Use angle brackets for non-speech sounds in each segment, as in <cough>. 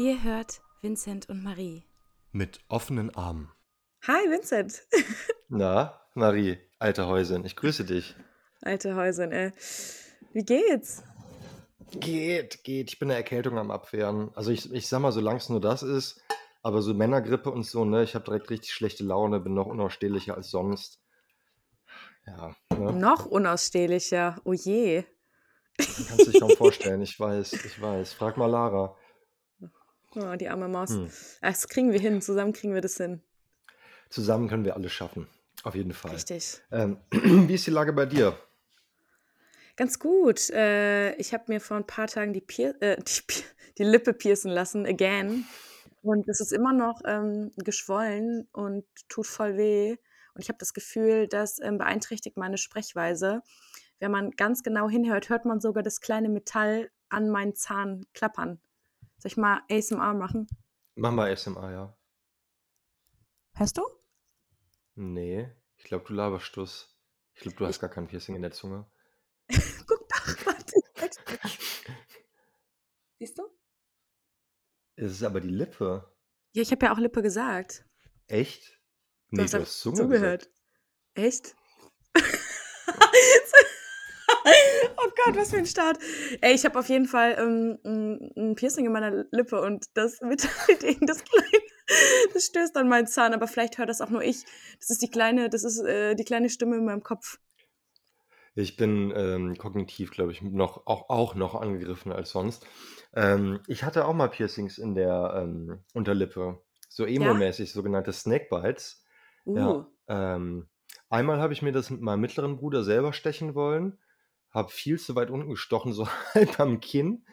Ihr hört Vincent und Marie. Mit offenen Armen. Hi, Vincent. <laughs> Na, Marie, alte Häusin, ich grüße dich. Alte Häusin, ey. Wie geht's? Geht, geht. Ich bin eine Erkältung am Abwehren. Also ich, ich sag mal, solange es nur das ist, aber so Männergrippe und so, ne, ich habe direkt richtig schlechte Laune, bin noch unausstehlicher als sonst. Ja. Ne? Noch unausstehlicher. Oh je. Man kann sich kaum vorstellen, ich weiß, ich weiß. Frag mal Lara. Oh, die arme Maus. Hm. Das kriegen wir hin, zusammen kriegen wir das hin. Zusammen können wir alles schaffen. Auf jeden Fall. Richtig. Ähm, <clears throat> wie ist die Lage bei dir? Ganz gut. Äh, ich habe mir vor ein paar Tagen die, Pier äh, die, die, Lippe piercen lassen, again. Und es ist immer noch ähm, geschwollen und tut voll weh. Und ich habe das Gefühl, das ähm, beeinträchtigt meine Sprechweise. Wenn man ganz genau hinhört, hört man sogar das kleine Metall an meinen Zahn klappern. Soll ich mal ASMR machen? Mach mal ASMR, ja. Hörst du? Nee, ich glaube, du laberst das. Ich glaube, du hast gar kein Piercing in der Zunge. <laughs> Guck doch, <laughs> warte. Siehst du? Es ist aber die Lippe. Ja, ich habe ja auch Lippe gesagt. Echt? Nee, du hast, du hast Zunge zugehört. Gesagt. Echt? <laughs> Gott, was für ein Start. Ey, ich habe auf jeden Fall ähm, ein Piercing in meiner Lippe und das <laughs> Metallding, das kleine, das stößt an meinen Zahn, aber vielleicht hört das auch nur ich. Das ist die kleine, das ist äh, die kleine Stimme in meinem Kopf. Ich bin ähm, kognitiv, glaube ich, noch, auch, auch noch angegriffen als sonst. Ähm, ich hatte auch mal Piercings in der ähm, Unterlippe. So emo-mäßig, ja? sogenannte Snakebites. Uh. Ja, ähm, einmal habe ich mir das mit meinem mittleren Bruder selber stechen wollen. Habe viel zu weit unten gestochen, <laughs> so halb am Kinn.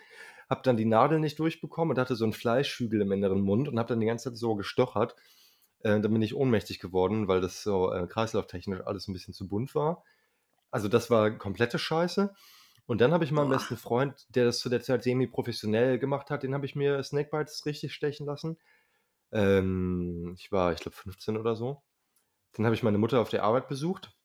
Habe dann die Nadel nicht durchbekommen und hatte so einen Fleischhügel im inneren Mund und habe dann die ganze Zeit so gestochert. Äh, dann bin ich ohnmächtig geworden, weil das so äh, kreislauftechnisch alles ein bisschen zu bunt war. Also das war komplette Scheiße. Und dann habe ich meinen Boah. besten Freund, der das zu der Zeit semi-professionell gemacht hat, den habe ich mir Snakebites richtig stechen lassen. Ähm, ich war, ich glaube, 15 oder so. Dann habe ich meine Mutter auf der Arbeit besucht.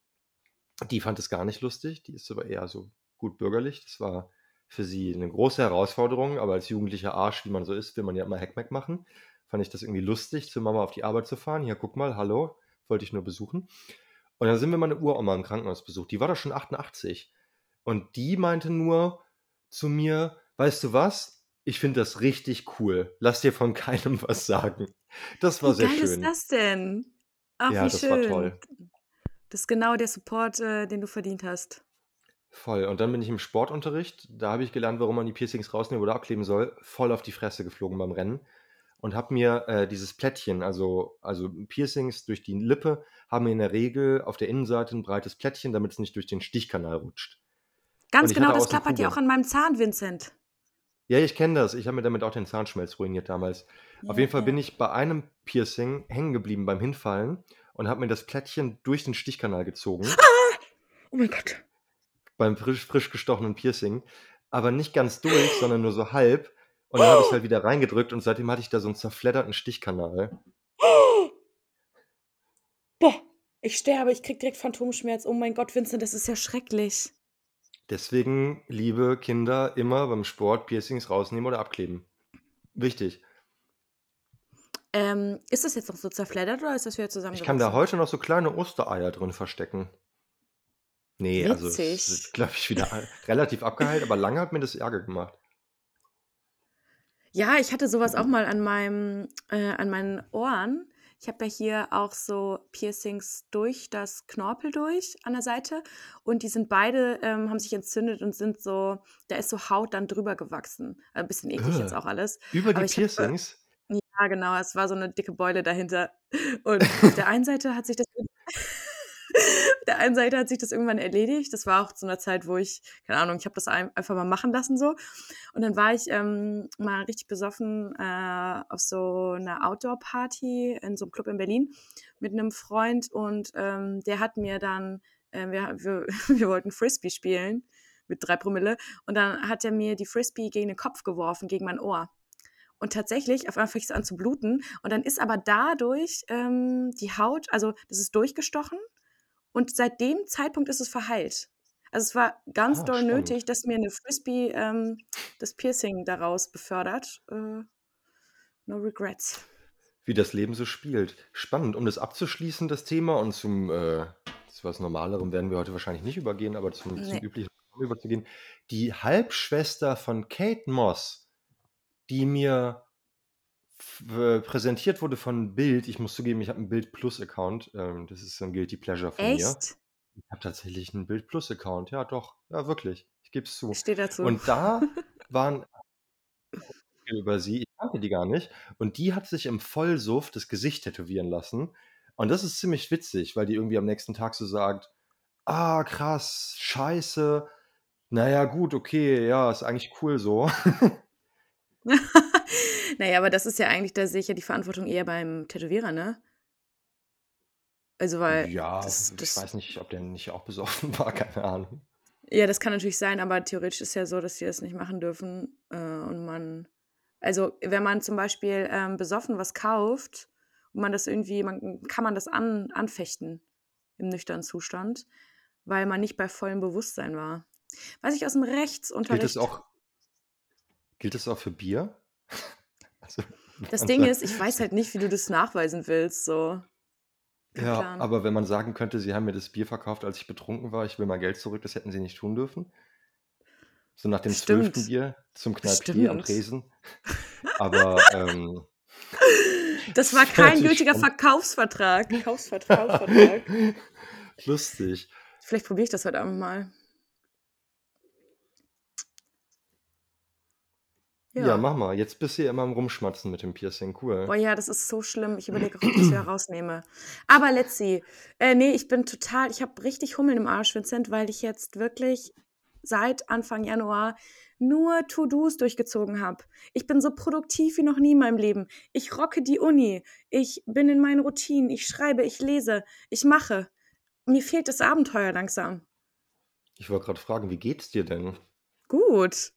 Die fand es gar nicht lustig. Die ist aber eher so gut bürgerlich. Das war für sie eine große Herausforderung. Aber als jugendlicher Arsch, wie man so ist, will man ja immer Hackmack machen. Fand ich das irgendwie lustig, zur Mama auf die Arbeit zu fahren. Hier, guck mal, hallo, wollte ich nur besuchen. Und dann sind wir meine Uroma im Krankenhaus besucht. Die war doch schon 88. Und die meinte nur zu mir, weißt du was? Ich finde das richtig cool. Lass dir von <laughs> keinem was sagen. Das war Wie sehr schön. ist das denn? Ach, ja, wie das schön. war toll. Das ist genau der Support, äh, den du verdient hast. Voll. Und dann bin ich im Sportunterricht. Da habe ich gelernt, warum man die Piercings rausnehmen oder abkleben soll. Voll auf die Fresse geflogen beim Rennen und habe mir äh, dieses Plättchen, also, also Piercings durch die Lippe, haben in der Regel auf der Innenseite ein breites Plättchen, damit es nicht durch den Stichkanal rutscht. Ganz genau, das klappert ja auch an meinem Zahn, Vincent. Ja, ich kenne das. Ich habe mir damit auch den Zahnschmelz ruiniert damals. Ja, auf jeden Fall ja. bin ich bei einem Piercing hängen geblieben beim Hinfallen und habe mir das Plättchen durch den Stichkanal gezogen. Ah! Oh mein Gott. Beim frisch, frisch gestochenen Piercing. Aber nicht ganz durch, sondern nur so halb. Und dann habe ich es halt wieder reingedrückt und seitdem hatte ich da so einen zerfledderten Stichkanal. <gasps> Boah, ich sterbe, ich krieg direkt Phantomschmerz. Oh mein Gott, Vincent, das ist ja schrecklich. Deswegen, liebe Kinder, immer beim Sport Piercings rausnehmen oder abkleben. Wichtig. Ähm, ist das jetzt noch so zerfleddert oder ist das wieder zusammen? Ich kann da heute noch so kleine Ostereier drin verstecken. Nee, also Witzig. es ist, glaube ich, wieder <laughs> relativ abgeheilt, aber lange hat mir das Ärger gemacht. Ja, ich hatte sowas auch mal an meinem, äh, an meinen Ohren. Ich habe ja hier auch so Piercings durch das Knorpel durch an der Seite und die sind beide, ähm, haben sich entzündet und sind so, da ist so Haut dann drüber gewachsen. Ein bisschen eklig jetzt auch alles. Über die Aber ich habe, Piercings? Ja genau, es war so eine dicke Beule dahinter. Und auf der einen Seite hat sich das <laughs> der einen Seite hat sich das irgendwann erledigt. Das war auch zu einer Zeit, wo ich, keine Ahnung, ich habe das ein, einfach mal machen lassen so. Und dann war ich ähm, mal richtig besoffen äh, auf so einer Outdoor-Party in so einem Club in Berlin mit einem Freund und ähm, der hat mir dann, äh, wir, wir, <laughs> wir wollten Frisbee spielen mit drei Promille und dann hat er mir die Frisbee gegen den Kopf geworfen, gegen mein Ohr. Und tatsächlich, auf einmal fängt es an zu bluten. Und dann ist aber dadurch ähm, die Haut, also das ist durchgestochen und seit dem Zeitpunkt ist es verheilt. Also es war ganz Ah, doll spannend. nötig, dass mir eine Frisbee ähm, das Piercing daraus befördert. Äh, No regrets. Wie das Leben so spielt. Spannend, um das abzuschließen, das Thema, und zum äh, zu was Normalerem werden wir heute wahrscheinlich nicht übergehen, aber zum, zum Nee. üblichen überzugehen. Die Halbschwester von Kate Moss, die mir präsentiert wurde von Bild, ich muss zugeben, ich habe einen Bild Plus Account, ähm, das ist so ein Guilty Pleasure von mir. Echt? Ich habe tatsächlich einen Bild Plus Account, ja doch, ja wirklich, ich gebe es zu. Ich stehe dazu. Und da <laughs> waren über sie, ich kannte die gar nicht, und die hat sich im Vollsuff das Gesicht tätowieren lassen. Und das ist ziemlich witzig, weil die irgendwie am nächsten Tag so sagt, ah, krass, scheiße, naja, gut, okay, ja, ist eigentlich cool so. <laughs> <laughs> naja, aber das ist ja eigentlich, da sehe ich ja die Verantwortung eher beim Tätowierer, ne? Also, weil Ja, das, ich das, weiß nicht, ob der nicht auch besoffen <laughs> war, keine Ahnung. ja, das kann natürlich sein, aber theoretisch ist ja so, dass die das nicht machen dürfen. Äh, und man, also, wenn man zum Beispiel ähm, besoffen was kauft und man das irgendwie, man, kann man das an, anfechten im nüchternen Zustand, weil man nicht bei vollem Bewusstsein war. Was ich aus dem Gilt es Rechtsunterricht. auch, gilt es auch für Bier? <laughs> Also, Das man Ding sagt- ist, ich weiß halt nicht, wie du das nachweisen willst, so. Ja, Plan. aber wenn man sagen könnte, sie haben mir das Bier verkauft, als ich betrunken war, ich will mein Geld zurück, das hätten sie nicht tun dürfen. So nach dem zwölften Bier zum Kneipier am. Tresen. Aber ähm, <laughs> Das war Das <laughs> kein gültiger. Verkaufsvertrag. Kaufsvertrag. lustig. Vielleicht probiere ich das heute Abend mal. Ja. mach mal. Jetzt bist du ja immer am Rumschmatzen mit dem Piercing. Cool. Boah, ja, das ist so schlimm. Ich überlege ob ich das wieder rausnehme. Aber let's see. Äh, nee, ich bin total, ich habe richtig Hummeln im Arsch, Vincent, weil ich jetzt wirklich seit Anfang Januar nur To-Dos durchgezogen habe. Ich bin so produktiv wie noch nie in meinem Leben. Ich rocke die Uni. Ich bin in meinen Routinen. Ich schreibe, ich lese, ich mache. Mir fehlt das Abenteuer langsam. Ich wollte gerade fragen, wie geht's dir denn? Gut.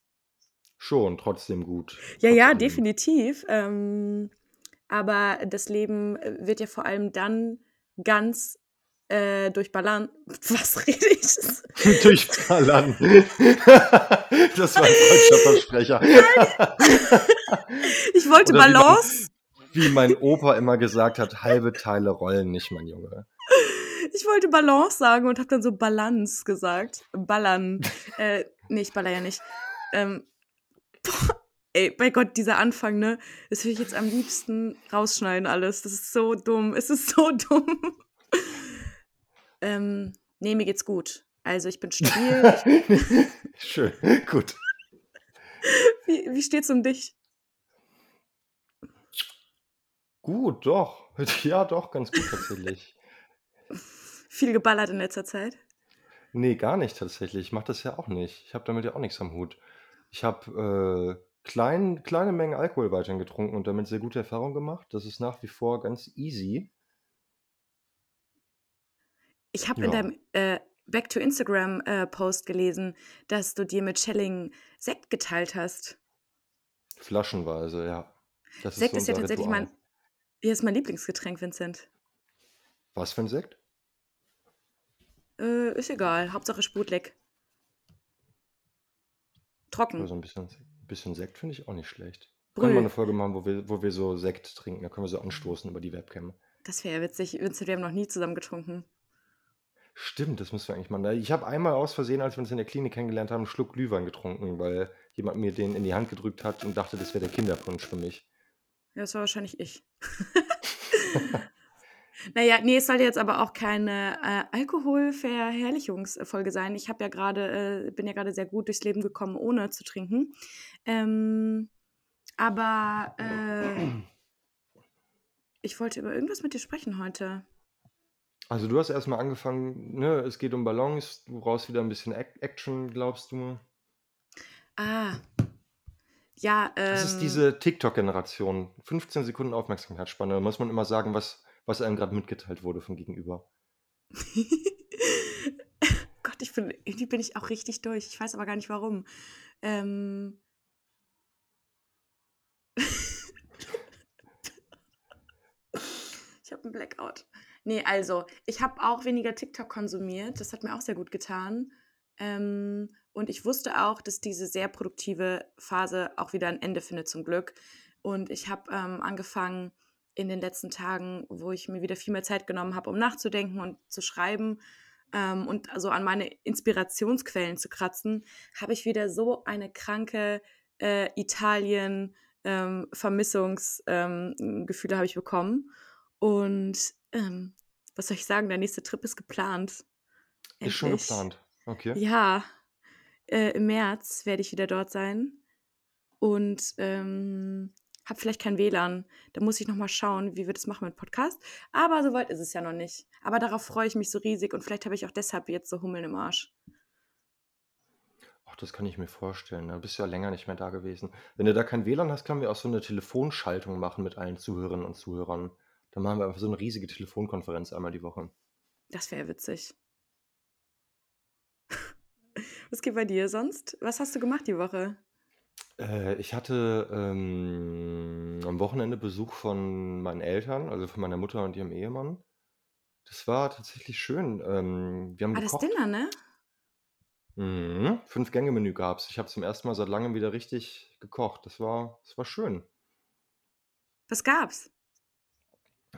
Schon, trotzdem gut. Ja, ja, Trotzdem. definitiv. Ähm, aber das Leben äh, wird ja vor allem dann ganz äh, durch Balance. <laughs> Was rede ich? <laughs> Durchballern. <laughs> das war ein falscher Versprecher. Ich wollte Oder wie man- Balance. Wie mein Opa immer gesagt hat, halbe Teile rollen nicht, mein Junge. Ich wollte Balance sagen und habe dann so Balance gesagt. Ballern. äh, nee, ich baller ja nicht. Ähm, boah, ey, bei Gott, dieser Anfang, ne? Das will ich jetzt am liebsten rausschneiden alles. Das ist so dumm. Es ist so <laughs> dumm. ähm, nee, mir geht's gut. Also ich bin stabil. <laughs> Schön, gut. Wie, wie steht's um dich? Gut, doch. <laughs> Ja, doch, ganz gut tatsächlich. Viel geballert in letzter Zeit? Nee, gar nicht tatsächlich. Ich mache das ja auch nicht. Ich habe damit ja auch nichts am Hut. Ich habe äh, klein, kleine Mengen Alkohol weiterhin getrunken und damit sehr gute Erfahrungen gemacht. Das ist nach wie vor ganz easy. Ich habe in Ja. deinem äh, Back to Instagram äh, Post gelesen, dass du dir mit Schelling Sekt geteilt hast. Flaschenweise, ja. Das Sekt so ist ja tatsächlich Ritual. mein, hier ist mein Lieblingsgetränk, Vincent. Was für ein Sekt? Äh, ist egal, Hauptsache Sprudleck. Trocken. Also ein bisschen, bisschen Sekt finde ich auch nicht schlecht. Können wir eine Folge machen, wo wir, wo wir so Sekt trinken. Da können wir so anstoßen über die Webcam. Das wäre ja witzig. Wir haben noch nie zusammen getrunken. Stimmt, das müssen wir eigentlich machen. Ich habe einmal aus Versehen, als wir uns in der Klinik kennengelernt haben, einen Schluck Glühwein getrunken, weil jemand mir den in die Hand gedrückt hat und dachte, das wäre der Kinderpunsch für mich. Ja, das war wahrscheinlich ich. <laughs> <laughs> naja, nee, es sollte jetzt aber auch keine äh, Alkoholverherrlichungsfolge sein. Ich habe ja gerade, äh, bin ja gerade sehr gut durchs Leben gekommen, ohne zu trinken. Ähm, aber äh, ich wollte über irgendwas mit dir sprechen heute. Also du hast erstmal angefangen, ne, es geht um Ballons, du brauchst wieder ein bisschen Ac Action, glaubst du? Ah. Ja, ähm. Das ist diese TikTok-Generation. 15 Sekunden Aufmerksamkeitsspanne. Da muss man immer sagen, was, was einem gerade mitgeteilt wurde vom Gegenüber. <laughs> Gott, ich bin, irgendwie bin ich auch richtig durch. Ich weiß aber gar nicht warum. Ähm. <laughs> ich habe einen Blackout. Nee, also, ich habe auch weniger TikTok konsumiert. Das hat mir auch sehr gut getan. Ähm, und ich wusste auch, dass diese sehr produktive Phase auch wieder ein Ende findet, zum Glück. Und ich habe ähm, angefangen in den letzten Tagen, wo ich mir wieder viel mehr Zeit genommen habe, um nachzudenken und zu schreiben ähm, und also an meine Inspirationsquellen zu kratzen, habe ich wieder so eine kranke äh, Italien ähm, Vermissungsgefühle ähm, habe ich bekommen. Und ähm, was soll ich sagen, der nächste Trip ist geplant. Endlich. Ist schon geplant. Okay. Ja, äh, im März werde ich wieder dort sein. Und ähm, habe vielleicht kein WLAN. Da muss ich noch mal schauen, wie wir das machen mit Podcast. Aber soweit ist es ja noch nicht. Aber darauf freue ich mich so riesig und vielleicht habe ich auch deshalb jetzt so Hummeln im Arsch. Ach, das kann ich mir vorstellen. Da bist du ja länger nicht mehr da gewesen. Wenn du da kein WLAN hast, können wir auch so eine Telefonschaltung machen mit allen Zuhörerinnen und Zuhörern. Dann machen wir einfach so eine riesige Telefonkonferenz einmal die Woche. Das wäre witzig. <laughs> Was geht bei dir sonst? Was hast du gemacht die Woche? Äh, ich hatte, ähm, am Wochenende Besuch von meinen Eltern, also von meiner Mutter und ihrem Ehemann. Das war tatsächlich schön. Ähm, wir haben Ah, das Dinner, ne? Mhm. Fünf-Gänge-Menü gab's. Ich habe zum ersten Mal seit Langem wieder richtig gekocht. Das war das war schön. Was gab's?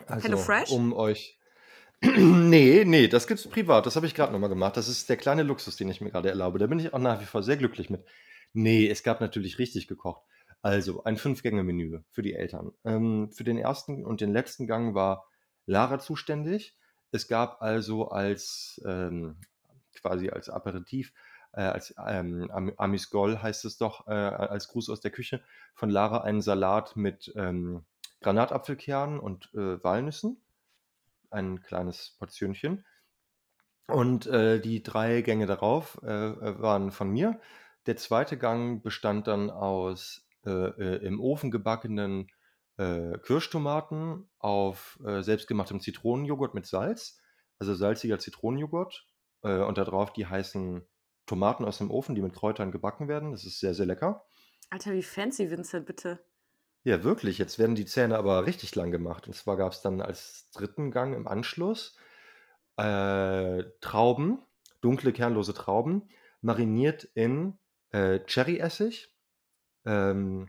Also, Fresh? um euch <clears throat> Nee, nee, das gibt's privat. Das habe ich gerade noch mal gemacht. Das ist der kleine Luxus, den ich mir gerade erlaube. Da bin ich auch nach wie vor sehr glücklich mit. Nee, es gab natürlich richtig gekocht. Also ein Fünf-Gänge-Menü für die Eltern. Ähm, für den ersten und den letzten Gang war Lara zuständig. Es gab also als ähm, quasi als Aperitif, äh, als ähm, Amis Gol heißt es doch, äh, als Gruß aus der Küche von Lara einen Salat mit ähm, Granatapfelkernen und äh, Walnüssen. Ein kleines Portionchen. Und äh, die drei Gänge darauf äh, waren von mir. Der zweite Gang bestand dann aus äh, äh, im Ofen gebackenen äh, Kirschtomaten auf äh, selbstgemachtem Zitronenjoghurt mit Salz, also salziger Zitronenjoghurt äh, und darauf die heißen Tomaten aus dem Ofen, die mit Kräutern gebacken werden. Das ist sehr, sehr lecker. Alter, wie fancy, Vincent, bitte. Ja, wirklich. Jetzt werden die Zähne aber richtig lang gemacht. Und zwar gab es dann als dritten Gang im Anschluss äh, Trauben, dunkle, kernlose Trauben, mariniert in äh, Cherryessig ähm,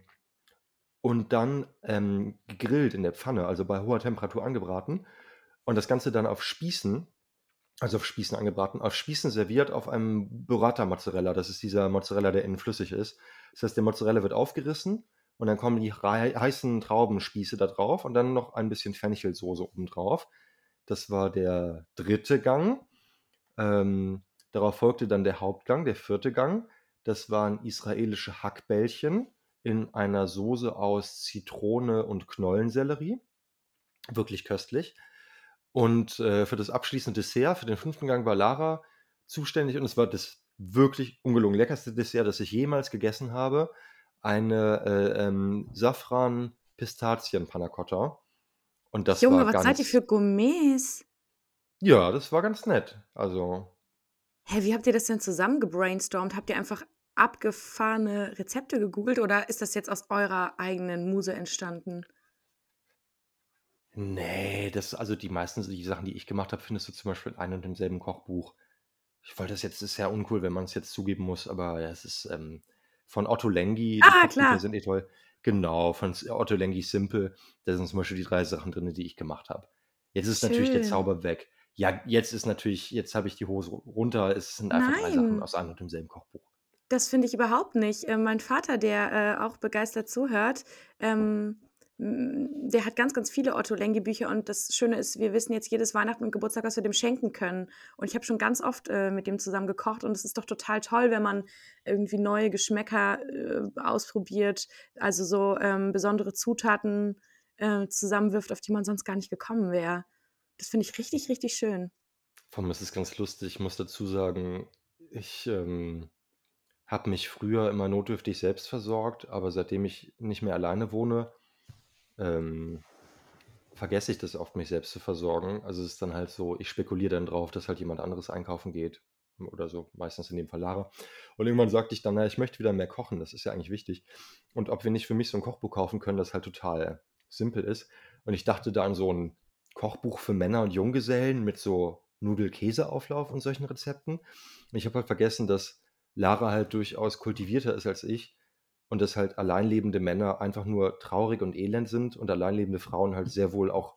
und dann ähm, gegrillt in der Pfanne, also bei hoher Temperatur angebraten. Und das Ganze dann auf Spießen, also auf Spießen angebraten, auf Spießen serviert auf einem Burrata-Mozzarella. Das ist dieser Mozzarella, der innen flüssig ist. Das heißt, der Mozzarella wird aufgerissen und dann kommen die heißen Traubenspieße da drauf und dann noch ein bisschen Fenchelsoße oben drauf. Das war der dritte Gang. Ähm, darauf folgte dann der Hauptgang, der vierte Gang. Das waren israelische Hackbällchen in einer Soße aus Zitrone und Knollensellerie. Wirklich köstlich. Und äh, für das abschließende Dessert, für den fünften Gang, war Lara zuständig und es war das wirklich ungelogen leckerste Dessert, das ich jemals gegessen habe. Eine äh, ähm, Safran-Pistazien-Panna Und das Junge, war was seid ihr für Gourmets? Ja, das war ganz nett. Also. Hä, wie habt ihr das denn zusammen gebrainstormt? Habt ihr einfach abgefahrene Rezepte gegoogelt oder ist das jetzt aus eurer eigenen Muse entstanden? Nee, das also die meisten die Sachen, die ich gemacht habe, findest du zum Beispiel in einem und demselben Kochbuch. Ich wollte das jetzt ist ja uncool, wenn man es jetzt zugeben muss, aber es ist ähm, von Otto Lengi, Ah, klar. sind eh toll. Genau, von Otto Lengi Simple. Da sind zum Beispiel die drei Sachen drin, die ich gemacht habe. Jetzt ist natürlich der Zauber weg. Ja, jetzt ist natürlich, jetzt habe ich die Hose runter. Es sind einfach drei Sachen aus einem und demselben Kochbuch. Das finde ich überhaupt nicht. Äh, mein Vater, der äh, auch begeistert zuhört, ähm, der hat ganz, ganz viele Otto Lengi-Bücher und das Schöne ist, wir wissen jetzt jedes Weihnachten und Geburtstag, was wir dem schenken können. Und ich habe schon ganz oft äh, mit dem zusammen gekocht und es ist doch total toll, wenn man irgendwie neue Geschmäcker äh, ausprobiert, also so ähm, besondere Zutaten äh, zusammenwirft, auf die man sonst gar nicht gekommen wäre. Das finde ich richtig, richtig schön. Vor allem ist es ganz lustig. Ich muss dazu sagen, ich ähm, habe mich früher immer notdürftig selbst versorgt, aber seitdem ich nicht mehr alleine wohne, ähm, vergesse ich das oft, mich selbst zu versorgen. Also es ist dann halt so, ich spekuliere dann drauf, dass halt jemand anderes einkaufen geht oder so, meistens in dem Fall Lara. Und irgendwann sagte ich dann, naja, ich möchte wieder mehr kochen, das ist ja eigentlich wichtig. Und ob wir nicht für mich so ein Kochbuch kaufen können, das halt total simpel ist. Und ich dachte da an so ein Kochbuch für Männer und Junggesellen mit so Nudel-Käse-Auflauf und solchen Rezepten. Ich habe halt vergessen, dass Lara halt durchaus kultivierter ist als ich und dass halt alleinlebende Männer einfach nur traurig und elend sind und alleinlebende Frauen halt sehr wohl auch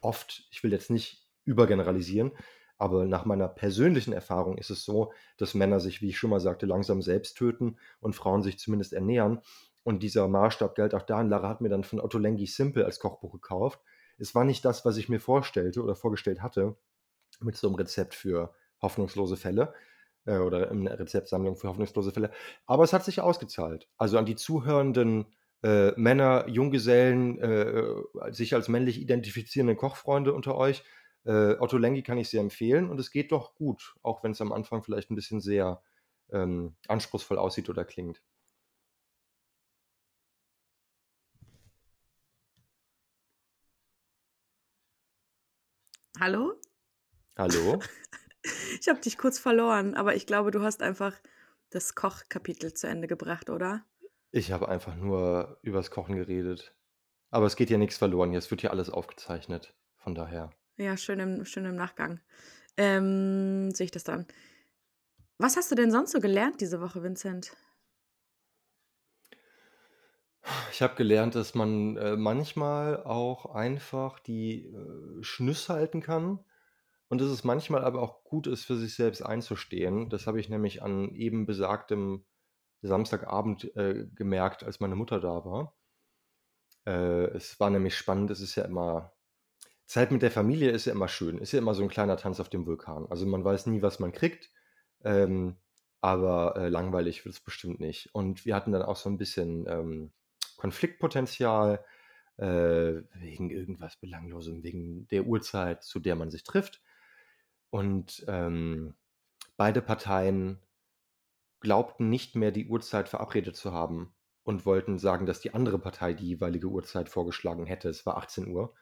oft, ich will jetzt nicht übergeneralisieren, aber nach meiner persönlichen Erfahrung ist es so, dass Männer sich, wie ich schon mal sagte, langsam selbst töten und Frauen sich zumindest ernähren. Und dieser Maßstab galt auch da. Und Lara hat mir dann von Otto Lengi Simple als Kochbuch gekauft. Es war nicht das, was ich mir vorstellte oder vorgestellt hatte, mit so einem Rezept für hoffnungslose Fälle äh, oder eine Rezeptsammlung für hoffnungslose Fälle. Aber es hat sich ausgezahlt. Also an die zuhörenden äh, Männer, Junggesellen, äh, sich als männlich identifizierende Kochfreunde unter euch, äh, Otto Lengi kann ich sehr empfehlen und es geht doch gut, auch wenn es am Anfang vielleicht ein bisschen sehr ähm, anspruchsvoll aussieht oder klingt. Hallo? Hallo? <laughs> ich habe dich kurz verloren, aber ich glaube, du hast einfach das Kochkapitel zu Ende gebracht, oder? Ich habe einfach nur übers Kochen geredet. Aber es geht ja nichts verloren hier. Es wird ja alles aufgezeichnet. Von daher. Ja, schön im, schön im Nachgang. Ähm, sehe ich das dann. Was hast du denn sonst so gelernt diese Woche, Vincent? Ich habe gelernt, dass man äh, manchmal auch einfach die äh, Schnüsse halten kann und dass es manchmal aber auch gut ist, für sich selbst einzustehen. Das habe ich nämlich an eben besagtem Samstagabend äh, gemerkt, als meine Mutter da war. Äh, es war nämlich spannend, es ist ja immer Zeit mit der Familie ist ja immer schön. Ist ja immer so ein kleiner Tanz auf dem Vulkan. Also man weiß nie, was man kriegt, ähm, aber äh, langweilig wird es bestimmt nicht. Und wir hatten dann auch so ein bisschen ähm, Konfliktpotenzial äh, wegen irgendwas Belanglosem, wegen der Uhrzeit, zu der man sich trifft. Und ähm, beide Parteien glaubten nicht mehr, die Uhrzeit verabredet zu haben und wollten sagen, dass die andere Partei die jeweilige Uhrzeit vorgeschlagen hätte. Es war 18 Uhr.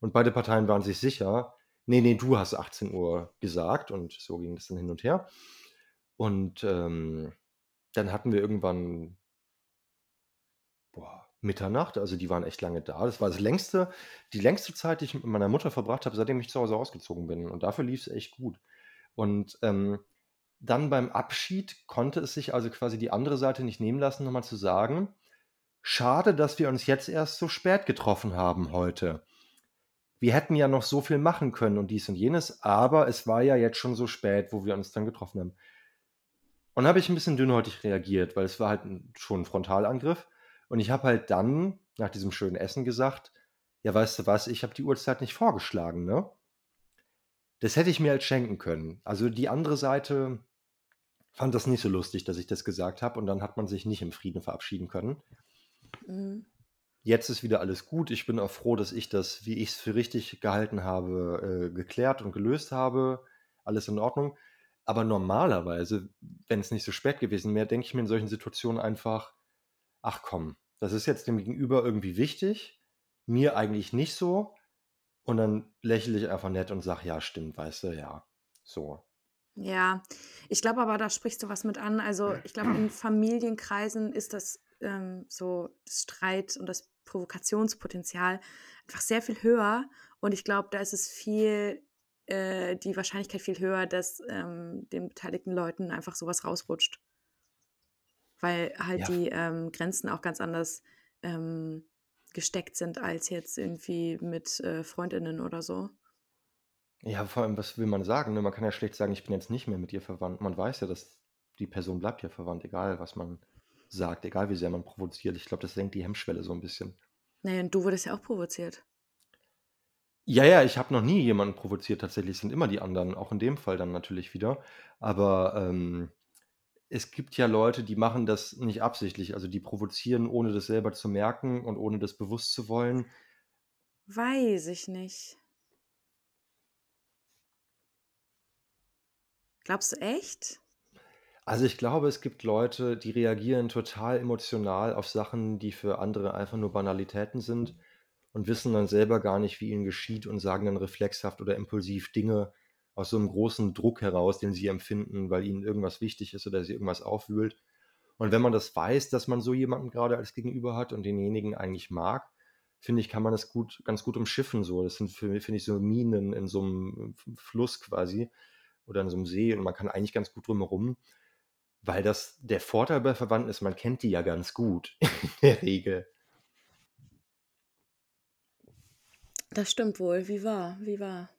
Und beide Parteien waren sich sicher, nee, nee, du hast 18 Uhr gesagt und so ging es dann hin und her. Und ähm, dann hatten wir irgendwann boah, Mitternacht, also die waren echt lange da. Das war das längste, die längste Zeit, die ich mit meiner Mutter verbracht habe, seitdem ich zu Hause ausgezogen bin. Und dafür lief es echt gut. Und ähm, dann beim Abschied konnte es sich also quasi die andere Seite nicht nehmen lassen, nochmal zu sagen, schade, dass wir uns jetzt erst so spät getroffen haben heute wir hätten ja noch so viel machen können und dies und jenes, aber es war ja jetzt schon so spät, wo wir uns dann getroffen haben. Und habe ich ein bisschen dünnhäutig reagiert, weil es war halt schon ein Frontalangriff. Und ich habe halt dann nach diesem schönen Essen gesagt, ja, weißt du was, ich habe die Uhrzeit nicht vorgeschlagen, ne? Das hätte ich mir halt schenken können. Also die andere Seite fand das nicht so lustig, dass ich das gesagt habe und dann hat man sich nicht im Frieden verabschieden können. Mhm. Jetzt ist wieder alles gut. Ich bin auch froh, dass ich das, wie ich es für richtig gehalten habe, äh, geklärt und gelöst habe. Alles in Ordnung. Aber normalerweise, wenn es nicht so spät gewesen wäre, denke ich mir in solchen Situationen einfach, ach komm, das ist jetzt dem Gegenüber irgendwie wichtig, mir eigentlich nicht so. Und dann lächle ich einfach nett und sage, ja, stimmt, weißt du, ja, so. Ja, ich glaube aber, da sprichst du was mit an. Also ich glaube, in <clears throat> Familienkreisen ist das ähm, so das Streit und das Provokationspotenzial einfach sehr viel höher. Und ich glaube, da ist es viel, äh, die Wahrscheinlichkeit viel höher, dass ähm, den beteiligten Leuten einfach sowas rausrutscht. Weil halt ja. die ähm, Grenzen auch ganz anders ähm, gesteckt sind als jetzt irgendwie mit äh, Freundinnen oder so. Ja, vor allem, was will man sagen? Ne? Man kann ja schlecht sagen, ich bin jetzt nicht mehr mit ihr verwandt. Man weiß ja, dass die Person bleibt ja verwandt, egal was man sagt, egal wie sehr man provoziert. Ich glaube, das senkt die Hemmschwelle so ein bisschen. Naja, und du wurdest ja auch provoziert. Ja, ja, ich habe noch nie jemanden provoziert. Tatsächlich sind immer die anderen, auch in dem Fall dann natürlich wieder. Aber ähm, es gibt ja Leute, die machen das nicht absichtlich. Also die provozieren, ohne das selber zu merken und ohne das bewusst zu wollen. Weiß ich nicht. Glaubst du echt? Also, ich glaube, es gibt Leute, die reagieren total emotional auf Sachen, die für andere einfach nur Banalitäten sind und wissen dann selber gar nicht, wie ihnen geschieht und sagen dann reflexhaft oder impulsiv Dinge aus so einem großen Druck heraus, den sie empfinden, weil ihnen irgendwas wichtig ist oder sie irgendwas aufwühlt. Und wenn man das weiß, dass man so jemanden gerade als Gegenüber hat und denjenigen eigentlich mag, finde ich, kann man das gut, ganz gut umschiffen so. Das sind für finde ich, so Minen in so einem Fluss quasi oder in so einem See und man kann eigentlich ganz gut drumherum weil das der Vorteil bei Verwandten ist, man kennt die ja ganz gut <laughs> in der Regel. Das stimmt wohl. Wie wahr, wie wahr.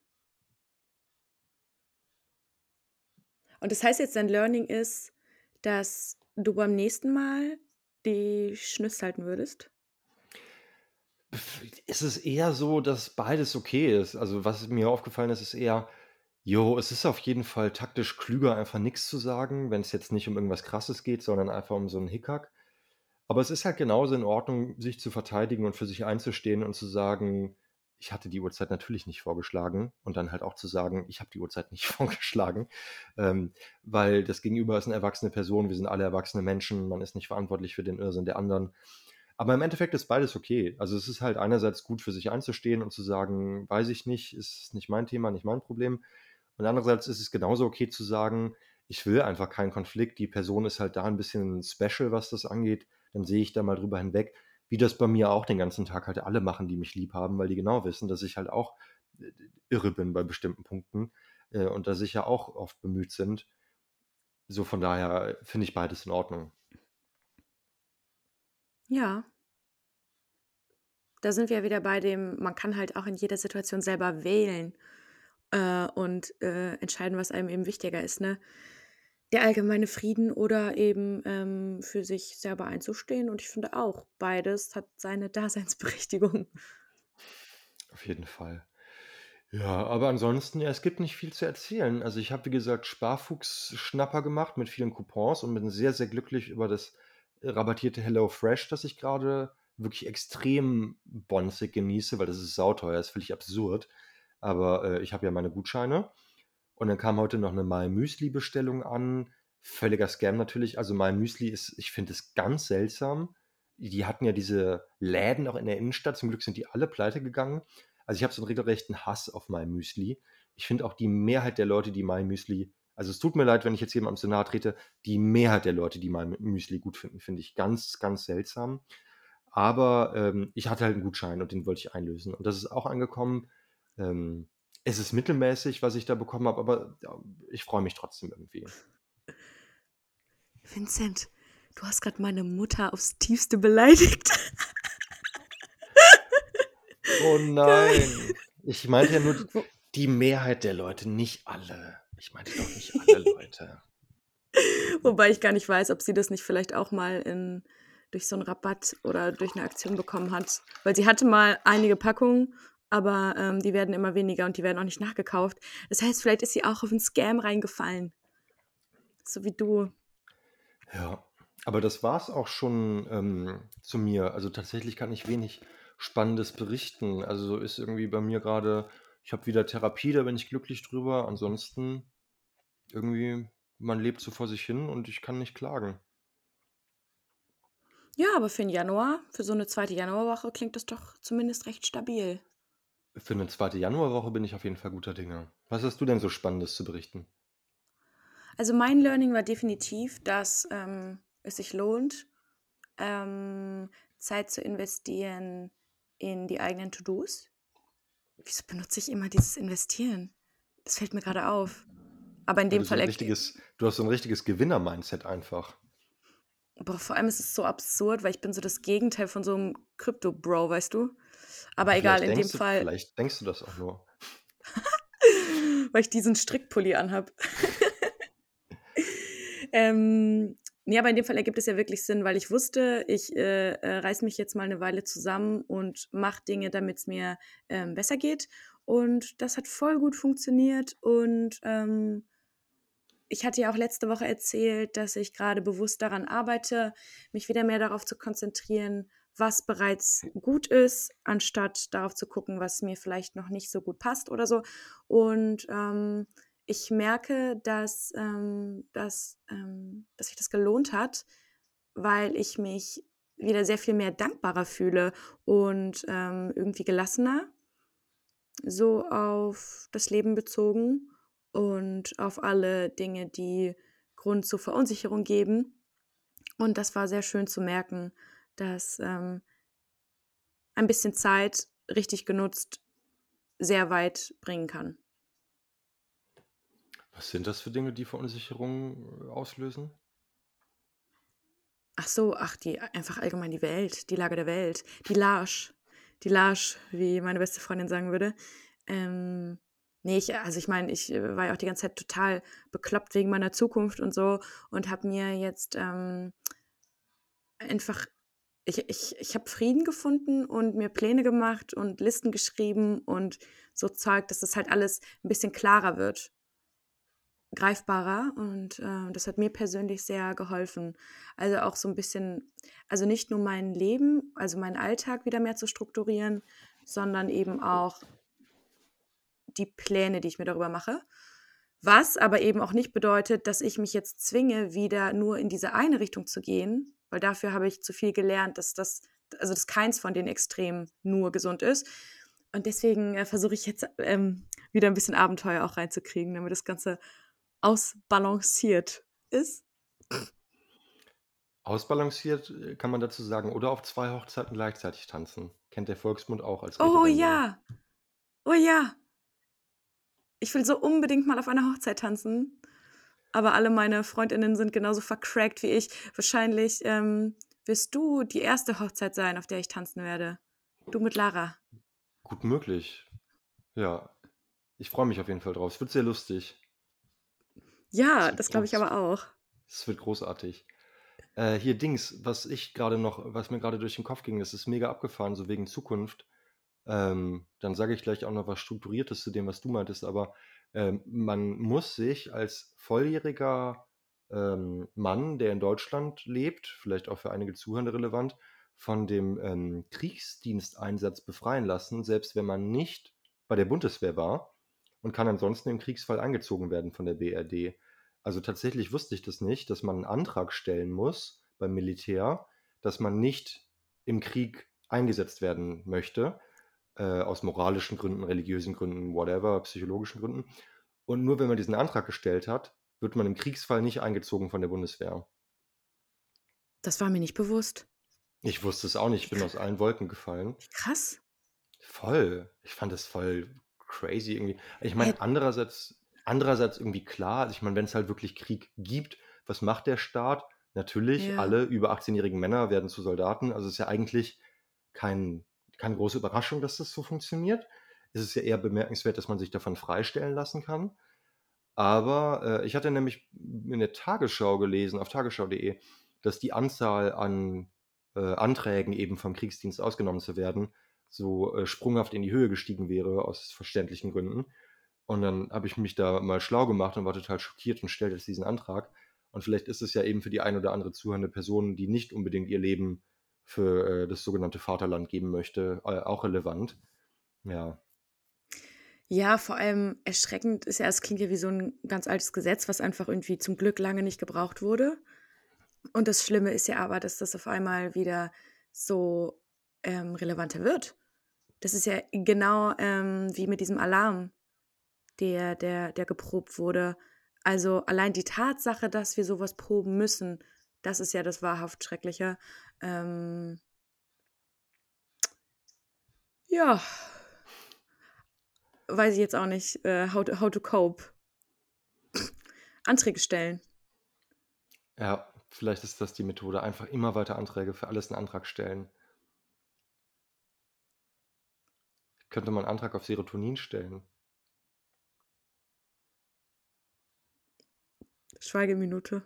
Und das heißt jetzt, dein Learning ist, dass du beim nächsten Mal die Schnüsse halten würdest? Es ist eher so, dass beides okay ist. Also, was mir aufgefallen ist, ist eher, jo, es ist auf jeden Fall taktisch klüger, einfach nichts zu sagen, wenn es jetzt nicht um irgendwas Krasses geht, sondern einfach um so einen Hickhack. Aber es ist halt genauso in Ordnung, sich zu verteidigen und für sich einzustehen und zu sagen ich hatte die Uhrzeit natürlich nicht vorgeschlagen und dann halt auch zu sagen, ich habe die Uhrzeit nicht <laughs> vorgeschlagen, ähm, weil das Gegenüber ist eine erwachsene Person, wir sind alle erwachsene Menschen, man ist nicht verantwortlich für den Irrsinn der anderen. Aber im Endeffekt ist beides okay. Also es ist halt einerseits gut für sich einzustehen und zu sagen, weiß ich nicht, ist nicht mein Thema, nicht mein Problem. Und andererseits ist es genauso okay zu sagen, ich will einfach keinen Konflikt, die Person ist halt da ein bisschen special, was das angeht, dann sehe ich da mal drüber hinweg wie das bei mir auch den ganzen Tag halt alle machen, die mich lieb haben, weil die genau wissen, dass ich halt auch äh, irre bin bei bestimmten Punkten äh, und da sicher auch oft bemüht sind. So von daher finde ich beides in Ordnung. Ja. Da sind wir wieder bei dem, man kann halt auch in jeder Situation selber wählen äh, und äh, entscheiden, was einem eben wichtiger ist. Ne? Der allgemeine Frieden oder eben ähm, für sich selber einzustehen. Und ich finde auch, beides hat seine <laughs> Daseinsberechtigung. Auf jeden Fall. Ja, aber ansonsten, ja, es gibt nicht viel zu erzählen. Also ich habe, wie gesagt, Sparfuchs-Schnapper gemacht mit vielen Coupons und bin sehr, sehr glücklich über das rabattierte Hello Fresh, das ich gerade wirklich extrem bonzig genieße, weil das ist sauteuer, das ist völlig absurd. Aber äh, ich habe ja meine Gutscheine und dann kam heute noch eine My Müsli Bestellung an. Völliger Scam natürlich. Also My Müsli ist, ich finde es ganz seltsam. Die hatten ja diese Läden auch in der Innenstadt. Zum Glück sind die alle pleite gegangen. Also ich habe so einen regelrechten Hass auf My Müsli. Ich finde auch die Mehrheit der Leute, die My Müsli, also es tut mir leid, wenn ich jetzt jemandem so nahe trete, die Mehrheit der Leute, die My Müsli gut finden, finde ich ganz, ganz seltsam. Aber ähm, ich hatte halt einen Gutschein und den wollte ich einlösen. Und das ist auch angekommen. Ähm, es ist mittelmäßig, was ich da bekommen habe, aber ich freue mich trotzdem irgendwie. Vincent, du hast gerade meine Mutter aufs Tiefste beleidigt. <laughs> Oh nein. Ich meinte ja nur die Mehrheit der Leute, nicht alle. Ich meinte doch nicht alle <laughs> Leute. Wobei ich gar nicht weiß, ob sie das nicht vielleicht auch mal in, durch so einen Rabatt oder durch eine Aktion bekommen hat. Weil sie hatte mal einige Packungen aber ähm, die werden immer weniger und die werden auch nicht nachgekauft. Das heißt, vielleicht ist sie auch auf einen Scam reingefallen. So wie du. Ja, aber das war es auch schon ähm, zu mir. Also tatsächlich kann ich wenig Spannendes berichten. Also ist irgendwie bei mir gerade, ich habe wieder Therapie, da bin ich glücklich drüber. Ansonsten irgendwie, man lebt so vor sich hin und ich kann nicht klagen. Ja, aber für den Januar, für so eine zweite Januarwoche klingt das doch zumindest recht stabil. Für eine zweite Januarwoche bin ich auf jeden Fall guter Dinge. Was hast du denn so Spannendes zu berichten? Also mein Learning war definitiv, dass ähm, es sich lohnt, ähm, Zeit zu investieren in die eigenen To-Dos. Wieso benutze ich immer dieses Investieren? Das fällt mir gerade auf. Aber in dem Fall. So richtiges, du hast so ein richtiges Gewinner-Mindset einfach. Aber vor allem ist es so absurd, weil ich bin so das Gegenteil von so einem Crypto-Bro, weißt du? Aber egal, in dem du, Fall. Vielleicht denkst du das auch nur. <laughs> weil ich diesen Strickpulli anhab. <laughs> ähm, nee, aber in dem Fall ergibt es ja wirklich Sinn, weil ich wusste, ich äh, äh, reiß mich jetzt mal eine Weile zusammen und mache Dinge, damit es mir ähm, besser geht. Und das hat voll gut funktioniert. Und ähm, ich hatte ja auch letzte Woche erzählt, dass ich gerade bewusst daran arbeite, mich wieder mehr darauf zu konzentrieren, was bereits gut ist, anstatt darauf zu gucken, was mir vielleicht noch nicht so gut passt oder so. Und ähm, ich merke, dass, ähm, dass, ähm, dass sich das gelohnt hat, weil ich mich wieder sehr viel mehr dankbarer fühle und ähm, irgendwie gelassener, so auf das Leben bezogen und auf alle Dinge, die Grund zur Verunsicherung geben. Und das war sehr schön zu merken dass ähm, ein bisschen Zeit richtig genutzt sehr weit bringen kann. Was sind das für Dinge, die Verunsicherung äh, auslösen? Ach so, ach, die einfach allgemein die Welt, die Lage der Welt, die Larsch. Die Larsch, wie meine beste Freundin sagen würde. Ähm, nee, ich, also ich meine, ich äh, war ja auch die ganze Zeit total bekloppt wegen meiner Zukunft und so und habe mir jetzt ähm, einfach, ich, ich, ich habe Frieden gefunden und mir Pläne gemacht und Listen geschrieben und so Zeug, dass das halt alles ein bisschen klarer wird greifbarer und äh, das hat mir persönlich sehr geholfen. Also auch so ein bisschen, also nicht nur mein Leben, also meinen Alltag wieder mehr zu strukturieren, sondern eben auch die Pläne, die ich mir darüber mache. Was aber eben auch nicht bedeutet, dass ich mich jetzt zwinge, wieder nur in diese eine Richtung zu gehen, weil dafür habe ich zu viel gelernt, dass das, also dass keins von den Extremen nur gesund ist. Und deswegen äh, versuche ich jetzt ähm, wieder ein bisschen Abenteuer auch reinzukriegen, damit das Ganze ausbalanciert ist. Ausbalanciert äh, kann man dazu sagen, oder auf zwei Hochzeiten gleichzeitig tanzen. Kennt der Volksmund auch als Oh ja. Oh ja. Ich will so unbedingt mal auf einer Hochzeit tanzen. Aber alle meine Freundinnen sind genauso vercrackt wie ich. Wahrscheinlich ähm, wirst du die erste Hochzeit sein, auf der ich tanzen werde. Du mit Lara. Gut möglich. Ja. Ich freue mich auf jeden Fall drauf. Es wird sehr lustig. Ja, das glaube ich aber auch. Es wird großartig. Äh, hier Dings, was ich gerade noch, was mir gerade durch den Kopf ging, das ist mega abgefahren, so wegen Zukunft. Ähm, dann sage ich gleich auch noch was Strukturiertes zu dem, was du meintest, aber ähm, man muss sich als volljähriger ähm, Mann, der in Deutschland lebt, vielleicht auch für einige Zuhörer relevant, von dem ähm, Kriegsdiensteinsatz befreien lassen, selbst wenn man nicht bei der Bundeswehr war und kann ansonsten im Kriegsfall eingezogen werden von der BRD. Also tatsächlich wusste ich das nicht, dass man einen Antrag stellen muss beim Militär, dass man nicht im Krieg eingesetzt werden möchte, äh, aus moralischen Gründen, religiösen Gründen, whatever, psychologischen Gründen. Und nur wenn man diesen Antrag gestellt hat, wird man im Kriegsfall nicht eingezogen von der Bundeswehr. Das war mir nicht bewusst. Ich wusste es auch nicht, ich bin aus allen Wolken gefallen. Krass. Voll. Ich fand es voll crazy irgendwie. Ich meine, andererseits, andererseits irgendwie klar, also ich meine, wenn es halt wirklich Krieg gibt, was macht der Staat? Natürlich, ja. alle über 18-jährigen Männer werden zu Soldaten. Also es ist ja eigentlich kein, keine große Überraschung, dass das so funktioniert. Es ist ja eher bemerkenswert, dass man sich davon freistellen lassen kann. Aber äh, ich hatte nämlich in der Tagesschau gelesen, auf tagesschau.de, dass die Anzahl an äh, Anträgen eben vom Kriegsdienst ausgenommen zu werden so äh, sprunghaft in die Höhe gestiegen wäre, aus verständlichen Gründen. Und dann habe ich mich da mal schlau gemacht und war total schockiert und stellte jetzt diesen Antrag. Und vielleicht ist es ja eben für die ein oder andere zuhörende Person, die nicht unbedingt ihr Leben für äh, das sogenannte Vaterland geben möchte, äh, auch relevant. Ja. Ja, vor allem erschreckend ist ja, es klingt ja wie so ein ganz altes Gesetz, was einfach irgendwie zum Glück lange nicht gebraucht wurde. Und das Schlimme ist ja aber, dass das auf einmal wieder so ähm, relevanter wird. Das ist ja genau ähm, wie mit diesem Alarm, der, der, der geprobt wurde. Also allein die Tatsache, dass wir sowas proben müssen, das ist ja das wahrhaft Schreckliche. Ähm, ja, weiß ich jetzt auch nicht, äh, how, to, how to cope. Anträge stellen. Ja, vielleicht ist das die Methode. Einfach immer weiter Anträge für alles einen Antrag stellen. Könnte man einen Antrag auf Serotonin stellen? Schweigeminute.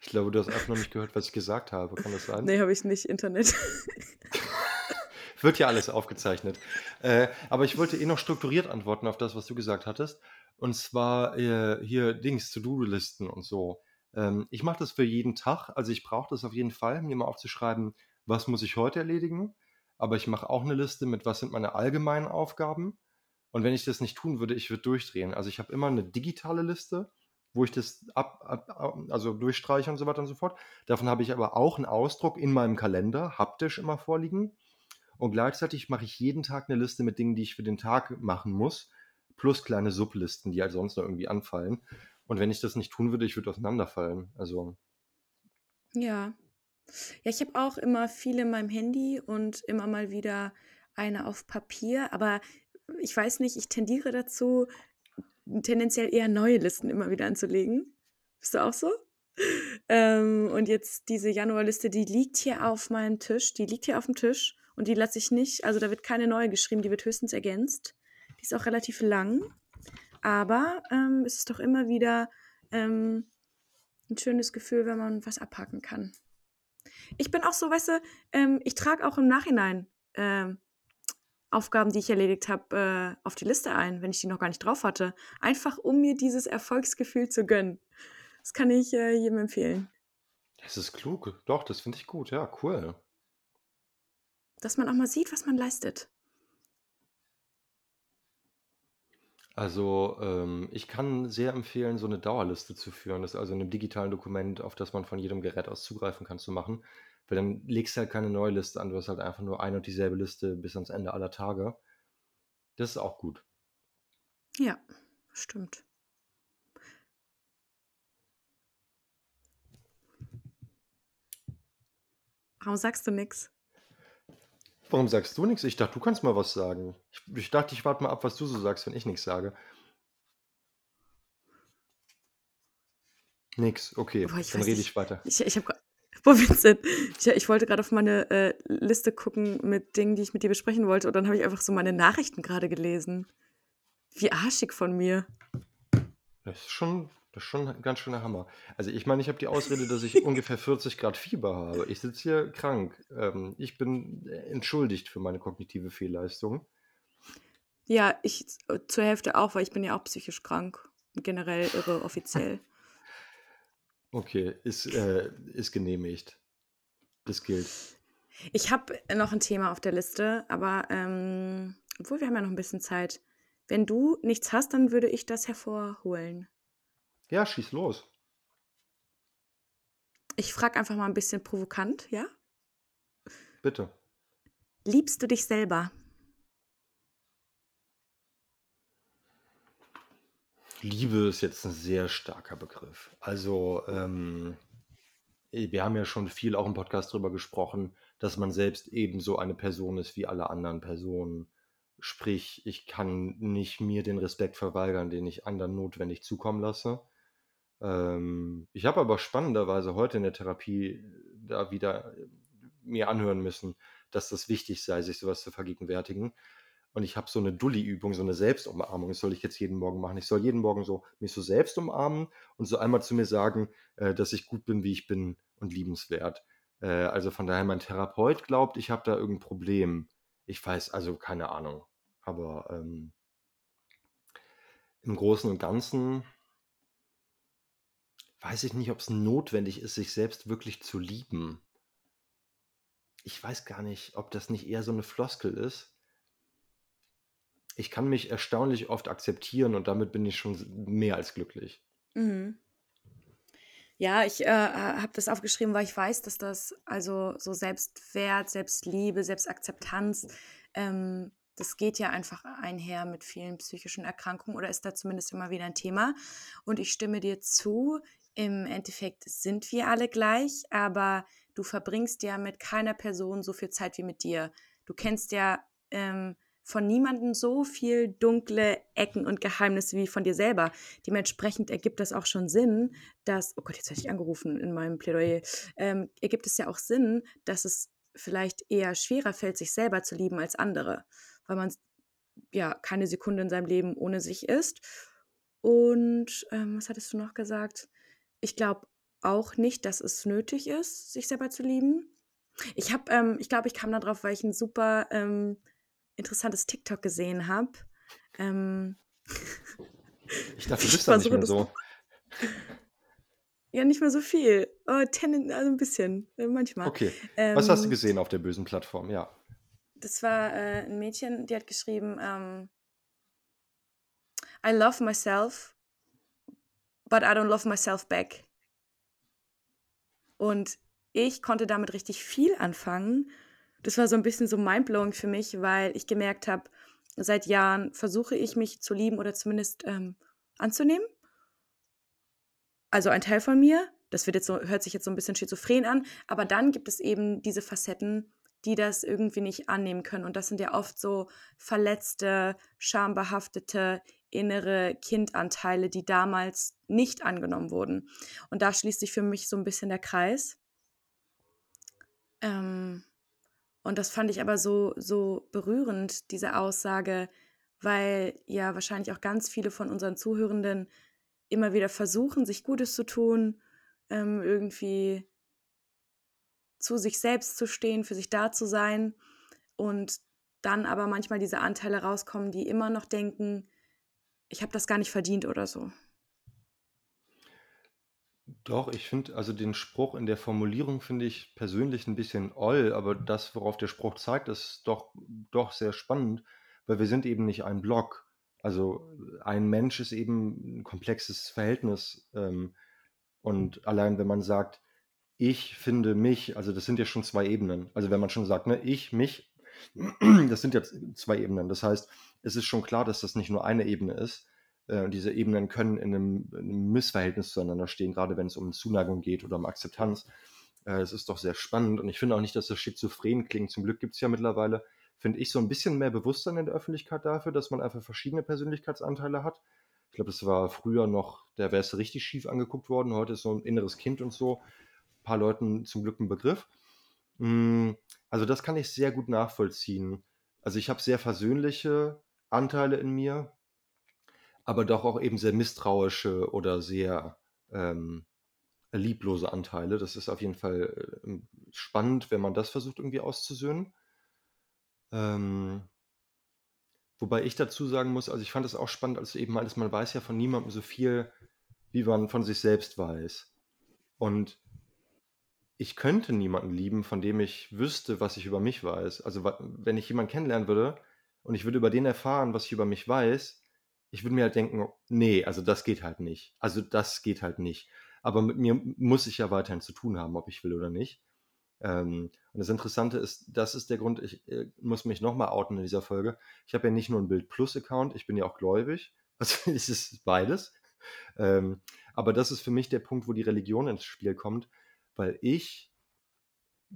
Ich glaube, du hast einfach noch nicht gehört, was ich gesagt habe. Kann das sein? Nee, habe ich nicht. Internet. <laughs> Wird ja alles aufgezeichnet. Äh, aber ich wollte eh noch strukturiert antworten auf das, was du gesagt hattest. Und zwar äh, hier Dings, To-Do-Listen und so. Ähm, ich mache das für jeden Tag. Also ich brauche das auf jeden Fall, mir mal aufzuschreiben, was muss ich heute erledigen aber ich mache auch eine Liste mit, was sind meine allgemeinen Aufgaben. Und wenn ich das nicht tun würde, ich würde durchdrehen. Also ich habe immer eine digitale Liste, wo ich das ab, ab, also durchstreiche und so weiter und so fort. Davon habe ich aber auch einen Ausdruck in meinem Kalender, haptisch immer vorliegen. Und gleichzeitig mache ich jeden Tag eine Liste mit Dingen, die ich für den Tag machen muss, plus kleine Sublisten, die halt sonst noch irgendwie anfallen. Und wenn ich das nicht tun würde, ich würde auseinanderfallen. Also. Ja, ja, ich habe auch immer viele in meinem Handy und immer mal wieder eine auf Papier, aber ich weiß nicht, ich tendiere dazu, tendenziell eher neue Listen immer wieder anzulegen. Bist du auch so? Ähm, und jetzt diese Januarliste, die liegt hier auf meinem Tisch. Die liegt hier auf dem Tisch und die lasse ich nicht, also da wird keine neue geschrieben, die wird höchstens ergänzt. Die ist auch relativ lang. Aber ähm, es ist doch immer wieder ähm, ein schönes Gefühl, wenn man was abhaken kann. Ich bin auch so, weißt du, ähm, ich trage auch im Nachhinein ähm, Aufgaben, die ich erledigt habe, äh, auf die Liste ein, wenn ich die noch gar nicht drauf hatte. Einfach um mir dieses Erfolgsgefühl zu gönnen. Das kann ich äh, jedem empfehlen. Das ist klug. Doch, das finde ich gut. Ja, cool. Dass man auch mal sieht, was man leistet. Also, ähm, ich kann sehr empfehlen, so eine Dauerliste zu führen. Das ist also in 'nem digitalen Dokument, auf das man von jedem Gerät aus zugreifen kann, zu machen. Weil dann legst du halt keine neue Liste an. Du hast halt einfach nur eine und dieselbe Liste bis ans Ende aller Tage. Das ist auch gut. Ja, stimmt. Warum sagst du nix? Warum sagst du nichts? Ich dachte, du kannst mal was sagen. Ich ich dachte, ich warte mal ab, was du so sagst, wenn ich nichts sage. Nix, okay, Boah, dann rede nicht. ich weiter. Ich ich habe Boah, Vincent, ich ich wollte gerade auf meine, äh, Liste gucken mit Dingen, die ich mit dir besprechen wollte und dann habe ich einfach so meine Nachrichten gerade gelesen. Wie arschig von mir. Das ist schon das ist schon 'n ganz schöner Hammer. Also, ich meine, ich habe die Ausrede, dass ich <laughs> ungefähr 40 Grad Fieber habe. Ich sitze hier krank. Ähm, ich bin, äh, entschuldigt für meine kognitive Fehlleistung. Ja, ich äh, zur Hälfte auch, weil ich bin ja auch psychisch krank generell irre offiziell. <laughs> Okay, ist, äh ist genehmigt. Das gilt. Ich habe noch ein Thema auf der Liste, aber, ähm obwohl, wir haben ja noch ein bisschen Zeit. Wenn du nichts hast, dann würde ich das hervorholen. Ja, schieß los. Ich frage einfach mal ein bisschen provokant, ja? Bitte. Liebst du dich selber? Liebe ist jetzt ein sehr starker Begriff. Also, ähm, wir haben ja schon viel auch im Podcast drüber gesprochen, dass man selbst ebenso eine Person ist wie alle anderen Personen. Sprich, ich kann nicht mir den Respekt verweigern, den ich anderen notwendig zukommen lasse. Ähm, ich habe aber spannenderweise heute in der Therapie da wieder äh, mir anhören müssen, dass das wichtig sei, sich sowas zu vergegenwärtigen. Und ich habe so eine Dulli-Übung, so eine Selbstumarmung. Das soll ich jetzt jeden Morgen machen. Ich soll jeden Morgen so mich so selbst umarmen und so einmal zu mir sagen, äh, dass ich gut bin, wie ich bin und liebenswert. Äh, also von daher, mein Therapeut glaubt, ich habe da irgendein Problem. Ich weiß, also keine Ahnung. Aber ähm, im Großen und Ganzen weiß ich nicht, ob es notwendig ist, sich selbst wirklich zu lieben. Ich weiß gar nicht, ob das nicht eher so eine Floskel ist. Ich kann mich erstaunlich oft akzeptieren und damit bin ich schon mehr als glücklich. Mhm. Ja, ich äh, habe das aufgeschrieben, weil ich weiß, dass das also so Selbstwert, Selbstliebe, Selbstakzeptanz, ähm, das geht ja einfach einher mit vielen psychischen Erkrankungen oder ist da zumindest immer wieder ein Thema. Und ich stimme dir zu, im Endeffekt sind wir alle gleich, aber du verbringst ja mit keiner Person so viel Zeit wie mit dir. Du kennst ja ähm, von niemandem so viel dunkle Ecken und Geheimnisse wie von dir selber. Dementsprechend ergibt das auch schon Sinn, dass, oh Gott, jetzt werde ich angerufen in meinem Plädoyer, ähm, ergibt es ja auch Sinn, dass es vielleicht eher schwerer fällt, sich selber zu lieben als andere, weil man ja keine Sekunde in seinem Leben ohne sich ist. Und ähm, was hattest du noch gesagt? Ich glaube auch nicht, dass es nötig ist, sich selber zu lieben. Ich habe, ähm, ich glaube, ich kam darauf, weil ich ein super ähm, interessantes TikTok gesehen habe. Ähm, ich dachte, du <laughs> bist da nicht mehr so. <laughs> Ja, nicht mehr so viel. Oh, ten, also ein bisschen, äh, manchmal. Okay. Was hast du ähm, gesehen auf der bösen Plattform? Ja. Das war äh, ein Mädchen, die hat geschrieben, ähm, I love myself, but I don't love myself back. Und ich konnte damit richtig viel anfangen. Das war so ein bisschen so mindblowing für mich, weil ich gemerkt habe, seit Jahren versuche ich mich zu lieben oder zumindest ähm, anzunehmen. Also ein Teil von mir, das wird jetzt so, hört sich jetzt so ein bisschen schizophren an, aber dann gibt es eben diese Facetten, die das irgendwie nicht annehmen können. Und das sind ja oft so verletzte, schambehaftete, innere Kindanteile, die damals nicht angenommen wurden. Und da schließt sich für mich so ein bisschen der Kreis. Ähm, und das fand ich aber so, so berührend, diese Aussage, weil ja wahrscheinlich auch ganz viele von unseren Zuhörenden immer wieder versuchen, sich Gutes zu tun, ähm, irgendwie zu sich selbst zu stehen, für sich da zu sein und dann aber manchmal diese Anteile rauskommen, die immer noch denken, ich habe das gar nicht verdient oder so. Doch, ich finde, also den Spruch in der Formulierung finde ich persönlich ein bisschen oll, aber das, worauf der Spruch zeigt, ist doch, doch sehr spannend, weil wir sind eben nicht ein Block. Also ein Mensch ist eben ein komplexes Verhältnis. Ähm, und allein wenn man sagt, ich finde mich, also das sind ja schon zwei Ebenen. Also wenn man schon sagt, ne, ich, mich, <clears throat> das sind ja zwei Ebenen. Das heißt, es ist schon klar, dass das nicht nur eine Ebene ist. Äh, diese Ebenen können in einem, in einem, Missverhältnis zueinander stehen, gerade wenn es um Zuneigung geht oder um Akzeptanz. Äh, es ist doch sehr spannend und ich finde auch nicht, dass das schizophren klingt. Zum Glück gibt es ja mittlerweile, finde ich, so ein bisschen mehr Bewusstsein in der Öffentlichkeit dafür, dass man einfach verschiedene Persönlichkeitsanteile hat. Ich glaube, das war früher noch, da wäre es richtig schief angeguckt worden. Heute ist so ein inneres Kind und so. Ein paar Leuten zum Glück ein Begriff. Mm, also das kann ich sehr gut nachvollziehen. Also ich habe sehr versöhnliche Anteile in mir, aber doch auch eben sehr misstrauische oder sehr ähm, lieblose Anteile. Das ist auf jeden Fall äh, spannend, wenn man das versucht irgendwie auszusöhnen. Ähm, wobei ich dazu sagen muss, also ich fand es auch spannend, als eben meintest, man weiß ja von niemandem so viel, wie man von sich selbst weiß. Und ich könnte niemanden lieben, von dem ich wüsste, was ich über mich weiß. Also wenn ich jemanden kennenlernen würde und ich würde über den erfahren, was ich über mich weiß, ich würde mir halt denken, nee, also das geht halt nicht. Also das geht halt nicht. Aber mit mir muss ich ja weiterhin zu tun haben, ob ich will oder nicht. Ähm, und das Interessante ist, das ist der Grund, ich äh, muss mich nochmal outen in dieser Folge. Ich habe ja nicht nur einen Bild Plus Account, ich bin ja auch gläubig. <laughs> Also es ist beides. Ähm, aber das ist für mich der Punkt, wo die Religion ins Spiel kommt, weil ich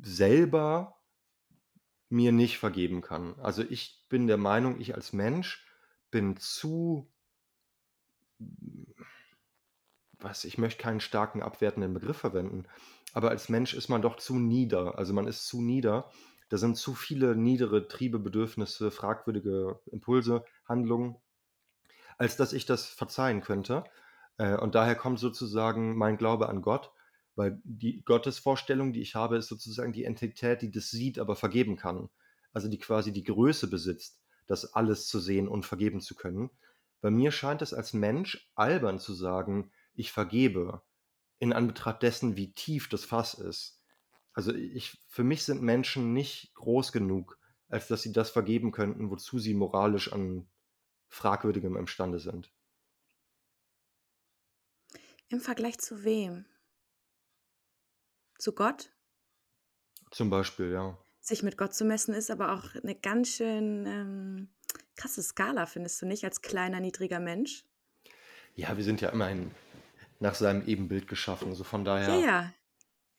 selber mir nicht vergeben kann. Also ich bin der Meinung, ich als Mensch bin zu was, ich möchte keinen starken abwertenden Begriff verwenden, aber als Mensch ist man doch zu nieder. Also man ist zu nieder. Da sind zu viele niedere Triebe, Bedürfnisse, fragwürdige Impulse, Handlungen, als dass ich das verzeihen könnte. Äh, und daher kommt sozusagen mein Glaube an Gott, weil die Gottesvorstellung, die ich habe, ist sozusagen die Entität, die das sieht, aber vergeben kann. Also die quasi die Größe besitzt, das alles zu sehen und vergeben zu können. Bei mir scheint es als Mensch albern zu sagen, ich vergebe, in Anbetracht dessen, wie tief das Fass ist. Also ich, für mich sind Menschen nicht groß genug, als dass sie das vergeben könnten, wozu sie moralisch an fragwürdigem imstande sind. Im Vergleich zu wem? Zu Gott? Zum Beispiel, ja. Sich mit Gott zu messen ist aber auch eine ganz schön ähm, krasse Skala, findest du nicht, als kleiner, niedriger Mensch? Ja, wir sind ja immerhin nach seinem Ebenbild geschaffen, also von daher. Ja, ja,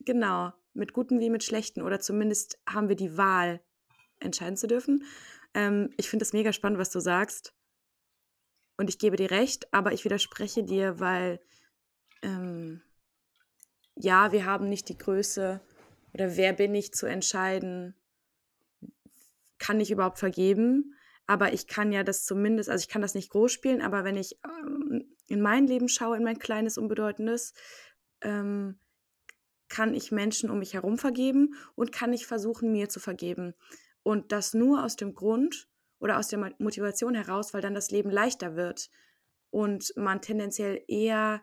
genau. Mit guten wie mit schlechten. Oder zumindest haben wir die Wahl, entscheiden zu dürfen. Ähm, ich finde es mega spannend, was du sagst. Und ich gebe dir recht, aber ich widerspreche dir, weil ähm, ja, wir haben nicht die Größe oder wer bin ich zu entscheiden, kann ich überhaupt vergeben. Aber ich kann ja das zumindest, also ich kann das nicht groß spielen, aber wenn ich ähm, in mein Leben schaue, in mein kleines, unbedeutendes, ähm, kann ich Menschen um mich herum vergeben und kann ich versuchen, mir zu vergeben. Und das nur aus dem Grund oder aus der Motivation heraus, weil dann das Leben leichter wird und man tendenziell eher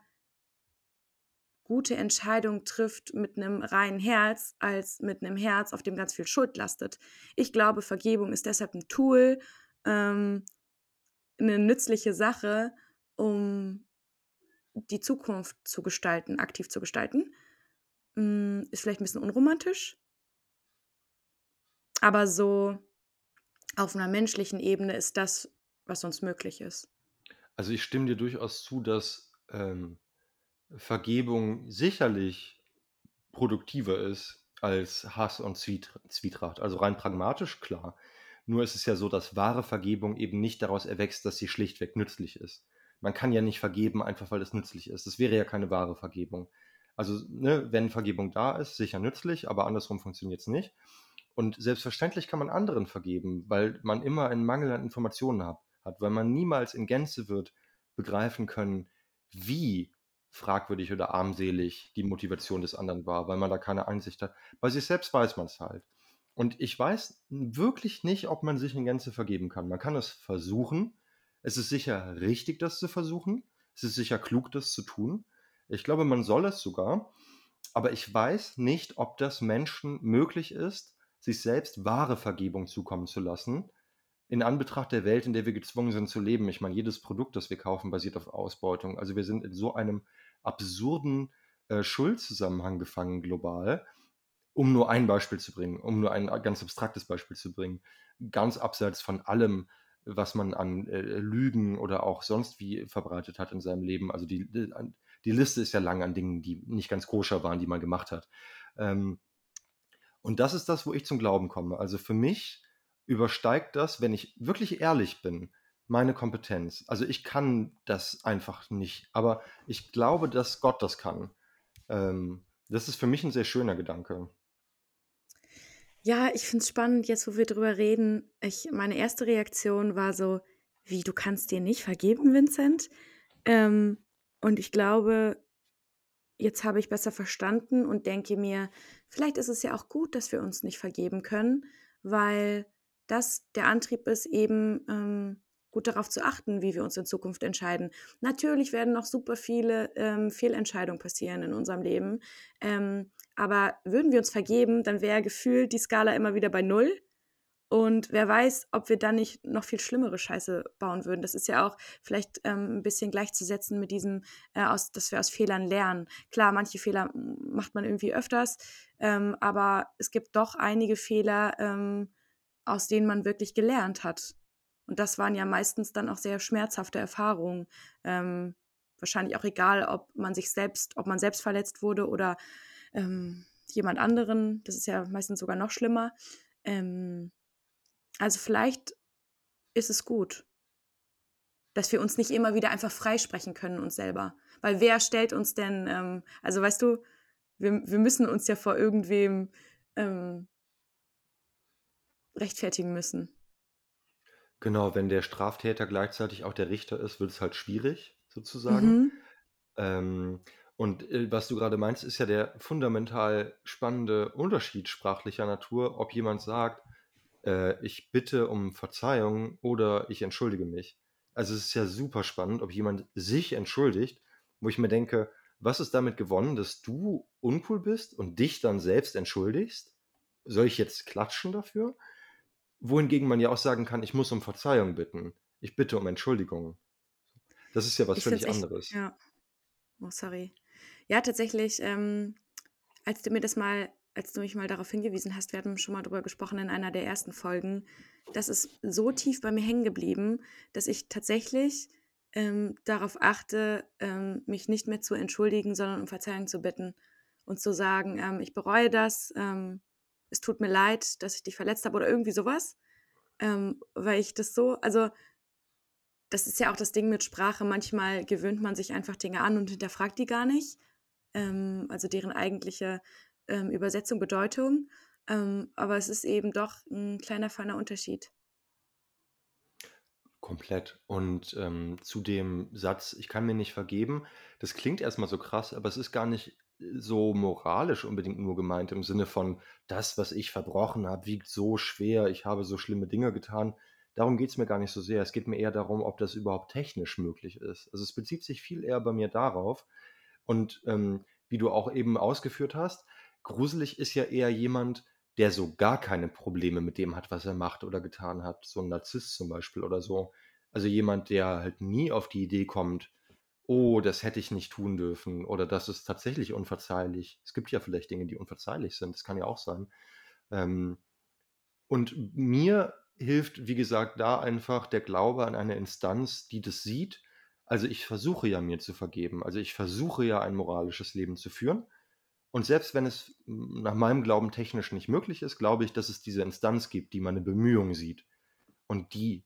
gute Entscheidungen trifft mit einem reinen Herz als mit einem Herz, auf dem ganz viel Schuld lastet. Ich glaube, Vergebung ist deshalb ein Tool, ähm, eine nützliche Sache, um die Zukunft zu gestalten, aktiv zu gestalten. Mm, ist vielleicht ein bisschen unromantisch, aber so auf einer menschlichen Ebene ist das, was uns möglich ist. Also ich stimme dir durchaus zu, dass ähm, Vergebung sicherlich produktiver ist als Hass und Zwietracht. Also rein pragmatisch, klar. Nur ist es ja so, dass wahre Vergebung eben nicht daraus erwächst, dass sie schlichtweg nützlich ist. Man kann ja nicht vergeben, einfach weil es nützlich ist. Das wäre ja keine wahre Vergebung. Also, ne, wenn Vergebung da ist, sicher nützlich, aber andersrum funktioniert es nicht. Und selbstverständlich kann man anderen vergeben, weil man immer einen Mangel an Informationen hat, hat, weil man niemals in Gänze wird begreifen können, wie fragwürdig oder armselig die Motivation des anderen war, weil man da keine Einsicht hat. Bei sich selbst weiß man es halt. Und ich weiß wirklich nicht, ob man sich in Gänze vergeben kann. Man kann es versuchen. Es ist sicher richtig, das zu versuchen. Es ist sicher klug, das zu tun. Ich glaube, man soll es sogar. Aber ich weiß nicht, ob das Menschen möglich ist, sich selbst wahre Vergebung zukommen zu lassen, in Anbetracht der Welt, in der wir gezwungen sind zu leben. Ich meine, jedes Produkt, das wir kaufen, basiert auf Ausbeutung. Also wir sind in so einem absurden äh, Schuldzusammenhang gefangen global, um nur ein Beispiel zu bringen, um nur ein ganz abstraktes Beispiel zu bringen, ganz abseits von allem, was man an äh, Lügen oder auch sonst wie verbreitet hat in seinem Leben. Also die, die Liste ist ja lang an Dingen, die nicht ganz koscher waren, die man gemacht hat. Ähm, und das ist das, wo ich zum Glauben komme. Also für mich übersteigt das, wenn ich wirklich ehrlich bin, meine Kompetenz. Also ich kann das einfach nicht, aber ich glaube, dass Gott das kann. Ähm, das ist für mich ein sehr schöner Gedanke. Ja, ich finde es spannend, jetzt wo wir drüber reden. Ich, meine erste Reaktion war so, wie, du kannst dir nicht vergeben, Vincent? Ähm, und ich glaube, jetzt habe ich besser verstanden und denke mir, vielleicht ist es ja auch gut, dass wir uns nicht vergeben können, weil das der Antrieb ist, eben ähm, gut darauf zu achten, wie wir uns in Zukunft entscheiden. Natürlich werden noch super viele ähm, Fehlentscheidungen passieren in unserem Leben. Ähm, aber würden wir uns vergeben, dann wäre gefühlt die Skala immer wieder bei Null. Und wer weiß, ob wir dann nicht noch viel schlimmere Scheiße bauen würden. Das ist ja auch vielleicht ähm, ein bisschen gleichzusetzen mit diesem, äh, aus, dass wir aus Fehlern lernen. Klar, manche Fehler macht man irgendwie öfters, ähm, aber es gibt doch einige Fehler, ähm, aus denen man wirklich gelernt hat. Und das waren ja meistens dann auch sehr schmerzhafte Erfahrungen. Ähm, wahrscheinlich auch egal, ob man sich selbst, ob man selbst verletzt wurde oder ähm, jemand anderen. Das ist ja meistens sogar noch schlimmer. Ähm, also vielleicht ist es gut, dass wir uns nicht immer wieder einfach freisprechen können uns selber. Weil wer stellt uns denn, ähm, also weißt du, wir, wir müssen uns ja vor irgendwem ähm, rechtfertigen müssen. Genau, wenn der Straftäter gleichzeitig auch der Richter ist, wird es halt schwierig, sozusagen. Mhm. Ähm, und äh, was du gerade meinst, ist ja der fundamental spannende Unterschied sprachlicher Natur, ob jemand sagt, äh, ich bitte um Verzeihung oder ich entschuldige mich. Also es ist ja super spannend, ob jemand sich entschuldigt, wo ich mir denke, was ist damit gewonnen, dass du uncool bist und dich dann selbst entschuldigst? Soll ich jetzt klatschen dafür? Wohingegen man ja auch sagen kann, ich muss um Verzeihung bitten. Ich bitte um Entschuldigung. Das ist ja was ich völlig echt, anderes. Ja. Oh, sorry. Ja, tatsächlich, ähm, als du mir das mal, als du mich mal darauf hingewiesen hast, wir hatten schon mal darüber gesprochen in einer der ersten Folgen, das ist so tief bei mir hängen geblieben, dass ich tatsächlich ähm, darauf achte, ähm, mich nicht mehr zu entschuldigen, sondern um Verzeihung zu bitten und zu sagen, ähm, ich bereue das, ähm, es tut mir leid, dass ich dich verletzt habe oder irgendwie sowas. Ähm, weil ich das so, also das ist ja auch das Ding mit Sprache. Manchmal gewöhnt man sich einfach Dinge an und hinterfragt die gar nicht. Ähm, also deren eigentliche ähm, Übersetzung, Bedeutung. Ähm, aber es ist eben doch ein kleiner, feiner Unterschied. Komplett. Und ähm, zu dem Satz, ich kann mir nicht vergeben, das klingt erstmal so krass, aber es ist gar nicht so moralisch unbedingt nur gemeint, im Sinne von, das, was ich verbrochen habe, wiegt so schwer, ich habe so schlimme Dinge getan. Darum geht es mir gar nicht so sehr. Es geht mir eher darum, ob das überhaupt technisch möglich ist. Also es bezieht sich viel eher bei mir darauf. Und ähm, wie du auch eben ausgeführt hast, gruselig ist ja eher jemand, der so gar keine Probleme mit dem hat, was er macht oder getan hat. So ein Narzisst zum Beispiel oder so. Also jemand, der halt nie auf die Idee kommt, oh, das hätte ich nicht tun dürfen oder das ist tatsächlich unverzeihlich. Es gibt ja vielleicht Dinge, die unverzeihlich sind, das kann ja auch sein. Ähm, und mir hilft, wie gesagt, da einfach der Glaube an eine Instanz, die das sieht. Also ich versuche ja mir zu vergeben, also ich versuche ja ein moralisches Leben zu führen. Und selbst wenn es nach meinem Glauben technisch nicht möglich ist, glaube ich, dass es diese Instanz gibt, die meine Bemühungen sieht und die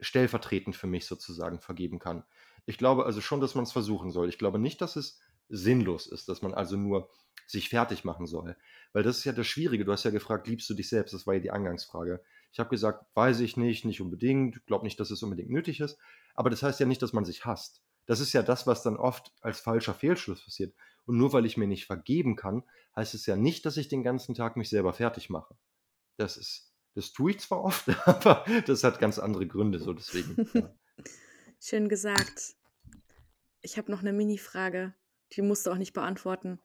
stellvertretend für mich sozusagen vergeben kann. Ich glaube also schon, dass man es versuchen soll. Ich glaube nicht, dass es sinnlos ist, dass man also nur sich fertig machen soll. Weil das ist ja das Schwierige. Du hast ja gefragt, liebst du dich selbst? Das war ja die Eingangsfrage. Ich habe gesagt, weiß ich nicht, nicht unbedingt, glaube nicht, dass es unbedingt nötig ist. Aber das heißt ja nicht, dass man sich hasst. Das ist ja das, was dann oft als falscher Fehlschluss passiert. Und nur weil ich mir nicht vergeben kann, heißt es ja nicht, dass ich den ganzen Tag mich selber fertig mache. Das ist, das tue ich zwar oft, <laughs> aber das hat ganz andere Gründe, so deswegen. <laughs> Ja. Schön gesagt. Ich habe noch eine Mini-Frage, die musst du auch nicht beantworten.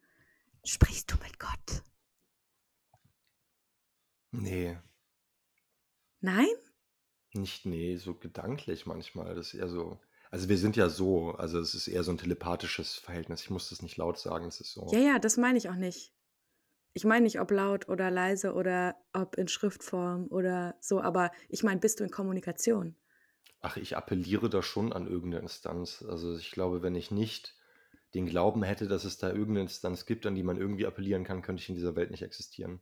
Sprichst du mit Gott? Nee. Nein? Nicht, nee, so gedanklich manchmal. Das ist eher so. Also wir sind ja so, also es ist eher so ein telepathisches Verhältnis. Ich muss das nicht laut sagen, es ist so. Ja, ja, das meine ich auch nicht. Ich meine nicht, ob laut oder leise oder ob in Schriftform oder so, aber ich meine, bist du in Kommunikation? Ach, ich appelliere da schon an irgendeine Instanz. Also ich glaube, wenn ich nicht den Glauben hätte, dass es da irgendeine Instanz gibt, an die man irgendwie appellieren kann, könnte ich in dieser Welt nicht existieren.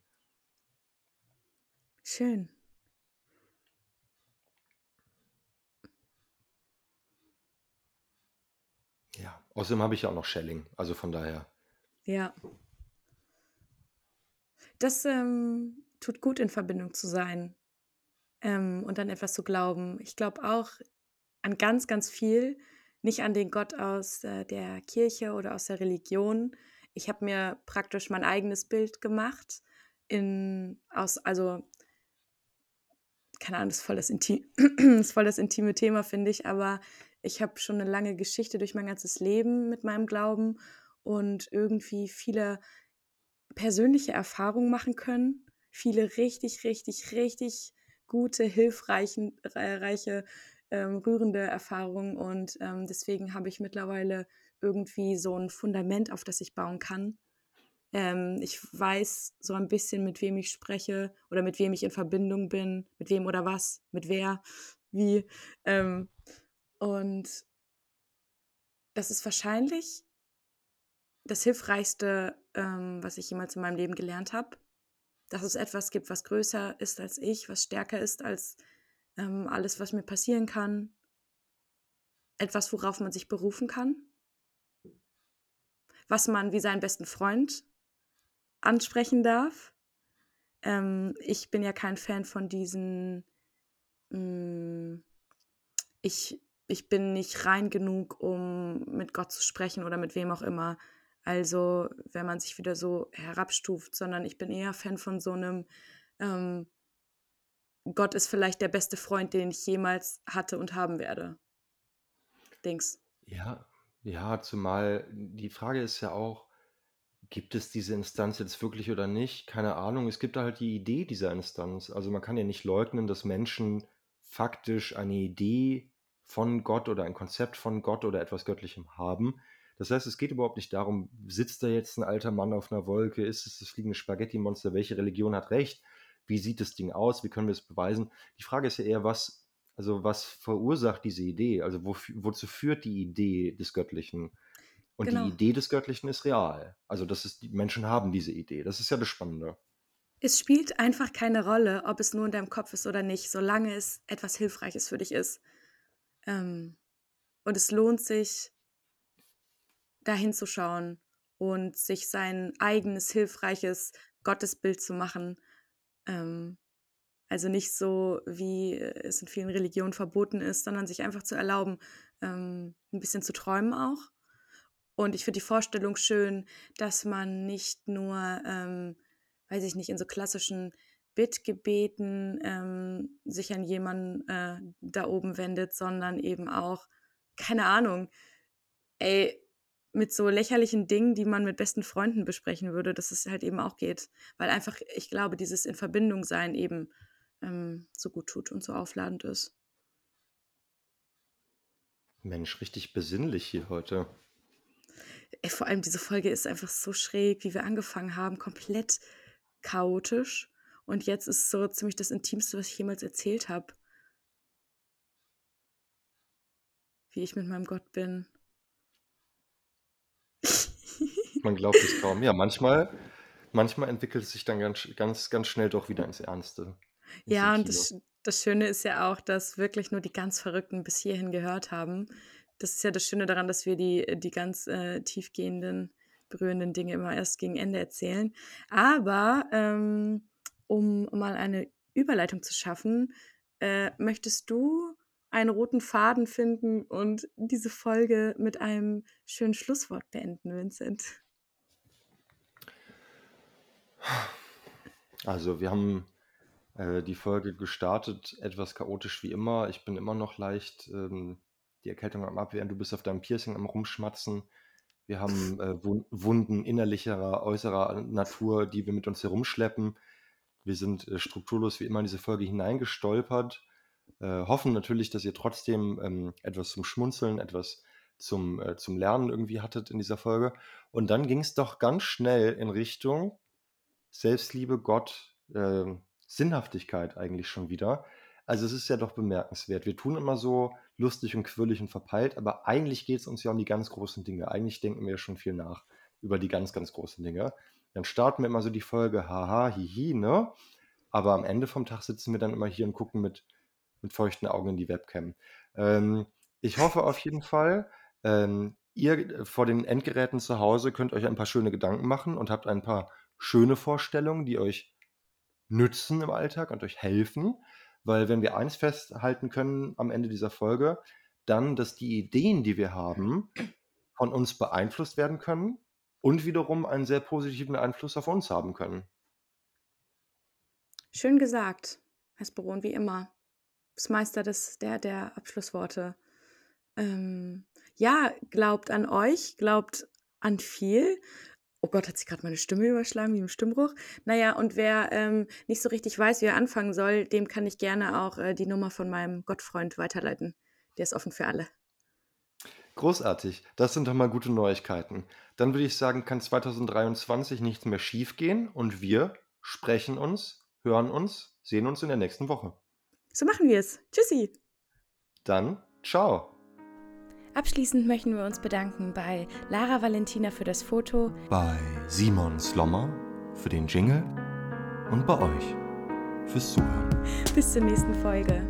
Schön. Ja, außerdem habe ich ja auch noch Shelling, also von daher. Ja. Das ähm, tut gut, in Verbindung zu sein ähm, und an etwas zu glauben. Ich glaube auch an ganz, ganz viel, nicht an den Gott aus äh, der Kirche oder aus der Religion. Ich habe mir praktisch mein eigenes Bild gemacht, in, aus, also keine Ahnung, das ist voll das, Inti <clears throat> das, ist voll das intime Thema, finde ich, aber ich habe schon eine lange Geschichte durch mein ganzes Leben mit meinem Glauben und irgendwie viele persönliche Erfahrungen machen können, viele richtig, richtig, richtig gute, hilfreiche, reiche ähm, rührende Erfahrung und ähm, deswegen habe ich mittlerweile irgendwie so ein Fundament, auf das ich bauen kann. Ähm, ich weiß so ein bisschen, mit wem ich spreche oder mit wem ich in Verbindung bin, mit wem oder was, mit wer, wie. Und das ist wahrscheinlich das Hilfreichste, ähm, was ich jemals in meinem Leben gelernt habe. Dass es etwas gibt, was größer ist als ich, was stärker ist als ähm, alles, was mir passieren kann, etwas, worauf man sich berufen kann, was man wie seinen besten Freund ansprechen darf. Ähm, ich bin ja kein Fan von diesen, mh, mm, ich, ich bin nicht rein genug, um mit Gott zu sprechen oder mit wem auch immer. Also, wenn man sich wieder so herabstuft, sondern ich bin eher Fan von so einem, ähm, Gott ist vielleicht der beste Freund, den ich jemals hatte und haben werde. Dings. Ja, ja, zumal die Frage ist ja auch, gibt es diese Instanz jetzt wirklich oder nicht? Keine Ahnung. Es gibt halt die Idee dieser Instanz. Also man kann ja nicht leugnen, dass Menschen faktisch eine Idee von Gott oder ein Konzept von Gott oder etwas Göttlichem haben. Das heißt, es geht überhaupt nicht darum, sitzt da jetzt ein alter Mann auf einer Wolke, ist es das fliegende Spaghetti-Monster, welche Religion hat recht? wie sieht das Ding aus, wie können wir es beweisen. Die Frage ist ja eher, was, also was verursacht diese Idee? Also wo, wozu führt die Idee des Göttlichen? Und genau. die Idee des Göttlichen ist real. Also das ist, die Menschen haben diese Idee. Das ist ja das Spannende. Es spielt einfach keine Rolle, ob es nur in deinem Kopf ist oder nicht, solange es etwas Hilfreiches für dich ist. Ähm, und es lohnt sich, da hinzuschauen und sich sein eigenes hilfreiches Gottesbild zu machen ähm, also nicht so, wie es in vielen Religionen verboten ist, sondern sich einfach zu erlauben, ähm, ein bisschen zu träumen auch. Und ich finde die Vorstellung schön, dass man nicht nur, ähm, weiß ich nicht, in so klassischen Bittgebeten ähm, sich an jemanden äh, da oben wendet, sondern eben auch, keine Ahnung, ey, mit so lächerlichen Dingen, die man mit besten Freunden besprechen würde, dass es halt eben auch geht. Weil einfach, ich glaube, dieses in Verbindung sein eben ähm, so gut tut und so aufladend ist. Mensch, richtig besinnlich hier heute. Ey, vor allem diese Folge ist einfach so schräg, wie wir angefangen haben, komplett chaotisch. Und jetzt ist so ziemlich das Intimste, was ich jemals erzählt habe. Wie ich mit meinem Gott bin. <laughs> Man glaubt es kaum. Ja, manchmal, manchmal entwickelt es sich dann ganz, ganz, ganz schnell doch wieder ins Ernste. Ins ja, und das, das Schöne ist ja auch, dass wirklich nur die ganz Verrückten bis hierhin gehört haben. Das ist ja das Schöne daran, dass wir die, die ganz äh, tiefgehenden, berührenden Dinge immer erst gegen Ende erzählen. Aber ähm, um mal eine Überleitung zu schaffen, äh, möchtest du einen roten Faden finden und diese Folge mit einem schönen Schlusswort beenden, Vincent? Also, wir haben äh, die Folge gestartet, etwas chaotisch wie immer. Ich bin immer noch leicht ähm, die Erkältung am Abwehren. Du bist auf deinem Piercing am Rumschmatzen. Wir haben äh, Wunden innerlicherer, äußerer Natur, die wir mit uns herumschleppen. Wir sind äh, strukturlos wie immer in diese Folge hineingestolpert. Äh, hoffen natürlich, dass ihr trotzdem ähm, etwas zum Schmunzeln, etwas zum, äh, zum Lernen irgendwie hattet in dieser Folge. Und dann ging es doch ganz schnell in Richtung Selbstliebe, Gott, äh, Sinnhaftigkeit eigentlich schon wieder. Also es ist ja doch bemerkenswert. Wir tun immer so lustig und quirlig und verpeilt, aber eigentlich geht es uns ja um die ganz großen Dinge. Eigentlich denken wir schon viel nach über die ganz, ganz großen Dinge. Dann starten wir immer so die Folge, haha, hihi, ne? Aber am Ende vom Tag sitzen wir dann immer hier und gucken mit, mit feuchten Augen in die Webcam. Ähm, ich hoffe auf jeden Fall, ähm, ihr vor den Endgeräten zu Hause könnt euch ein paar schöne Gedanken machen und habt ein paar schöne Vorstellungen, die euch nützen im Alltag und euch helfen. Weil wenn wir eins festhalten können am Ende dieser Folge, dann, dass die Ideen, die wir haben, von uns beeinflusst werden können und wiederum einen sehr positiven Einfluss auf uns haben können. Schön gesagt, Herr Sporon, wie immer. Das Meister des, der, der Abschlussworte. Ähm, ja, glaubt an euch, glaubt an viel Oh Gott, hat sich gerade meine Stimme überschlagen, wie im Stimmbruch. Naja, und wer ähm, nicht so richtig weiß, wie er anfangen soll, dem kann ich gerne auch äh, die Nummer von meinem Gottfreund weiterleiten. Der ist offen für alle. Großartig. Das sind doch mal gute Neuigkeiten. Dann würde ich sagen, kann 2023 nichts mehr schiefgehen und wir sprechen uns, hören uns, sehen uns in der nächsten Woche. So machen wir es. Tschüssi. Dann, ciao. Abschließend möchten wir uns bedanken bei Lara Valentina für das Foto, bei Simon Slommer für den Jingle und bei euch fürs Zuhören. Bis zur nächsten Folge.